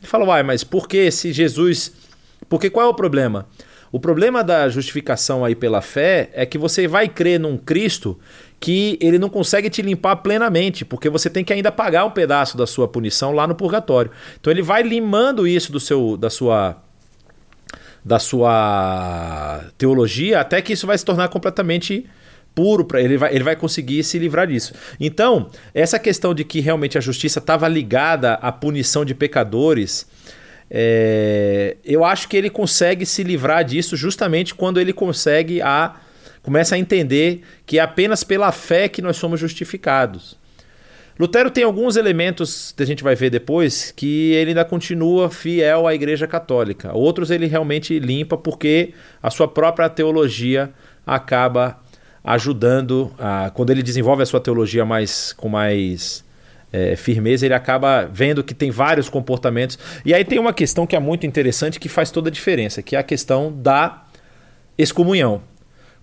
Ele fala, uai, mas por que se Jesus porque qual é o problema? O problema da justificação aí pela fé é que você vai crer num Cristo que ele não consegue te limpar plenamente, porque você tem que ainda pagar um pedaço da sua punição lá no purgatório. Então ele vai limando isso do seu da sua da sua teologia até que isso vai se tornar completamente puro para ele vai, ele vai conseguir se livrar disso. Então, essa questão de que realmente a justiça estava ligada à punição de pecadores, é, eu acho que ele consegue se livrar disso justamente quando ele consegue a começa a entender que é apenas pela fé que nós somos justificados. Lutero tem alguns elementos que a gente vai ver depois que ele ainda continua fiel à Igreja Católica. Outros ele realmente limpa porque a sua própria teologia acaba ajudando a, quando ele desenvolve a sua teologia mais com mais é, firmeza, ele acaba vendo que tem vários comportamentos. E aí tem uma questão que é muito interessante que faz toda a diferença, que é a questão da excomunhão.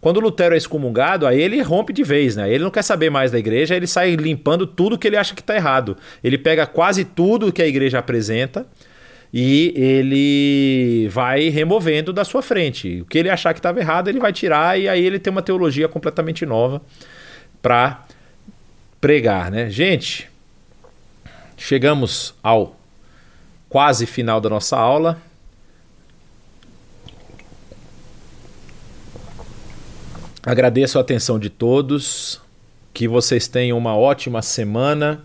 Quando Lutero é excomungado, aí ele rompe de vez, né? Ele não quer saber mais da igreja, ele sai limpando tudo que ele acha que está errado. Ele pega quase tudo que a igreja apresenta e ele vai removendo da sua frente. O que ele achar que estava errado, ele vai tirar e aí ele tem uma teologia completamente nova para pregar, né? Gente, Chegamos ao quase final da nossa aula. Agradeço a atenção de todos. Que vocês tenham uma ótima semana.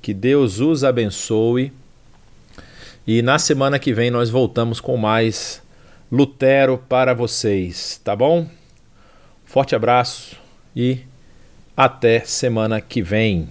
Que Deus os abençoe. E na semana que vem nós voltamos com mais Lutero para vocês, tá bom? Forte abraço e até semana que vem.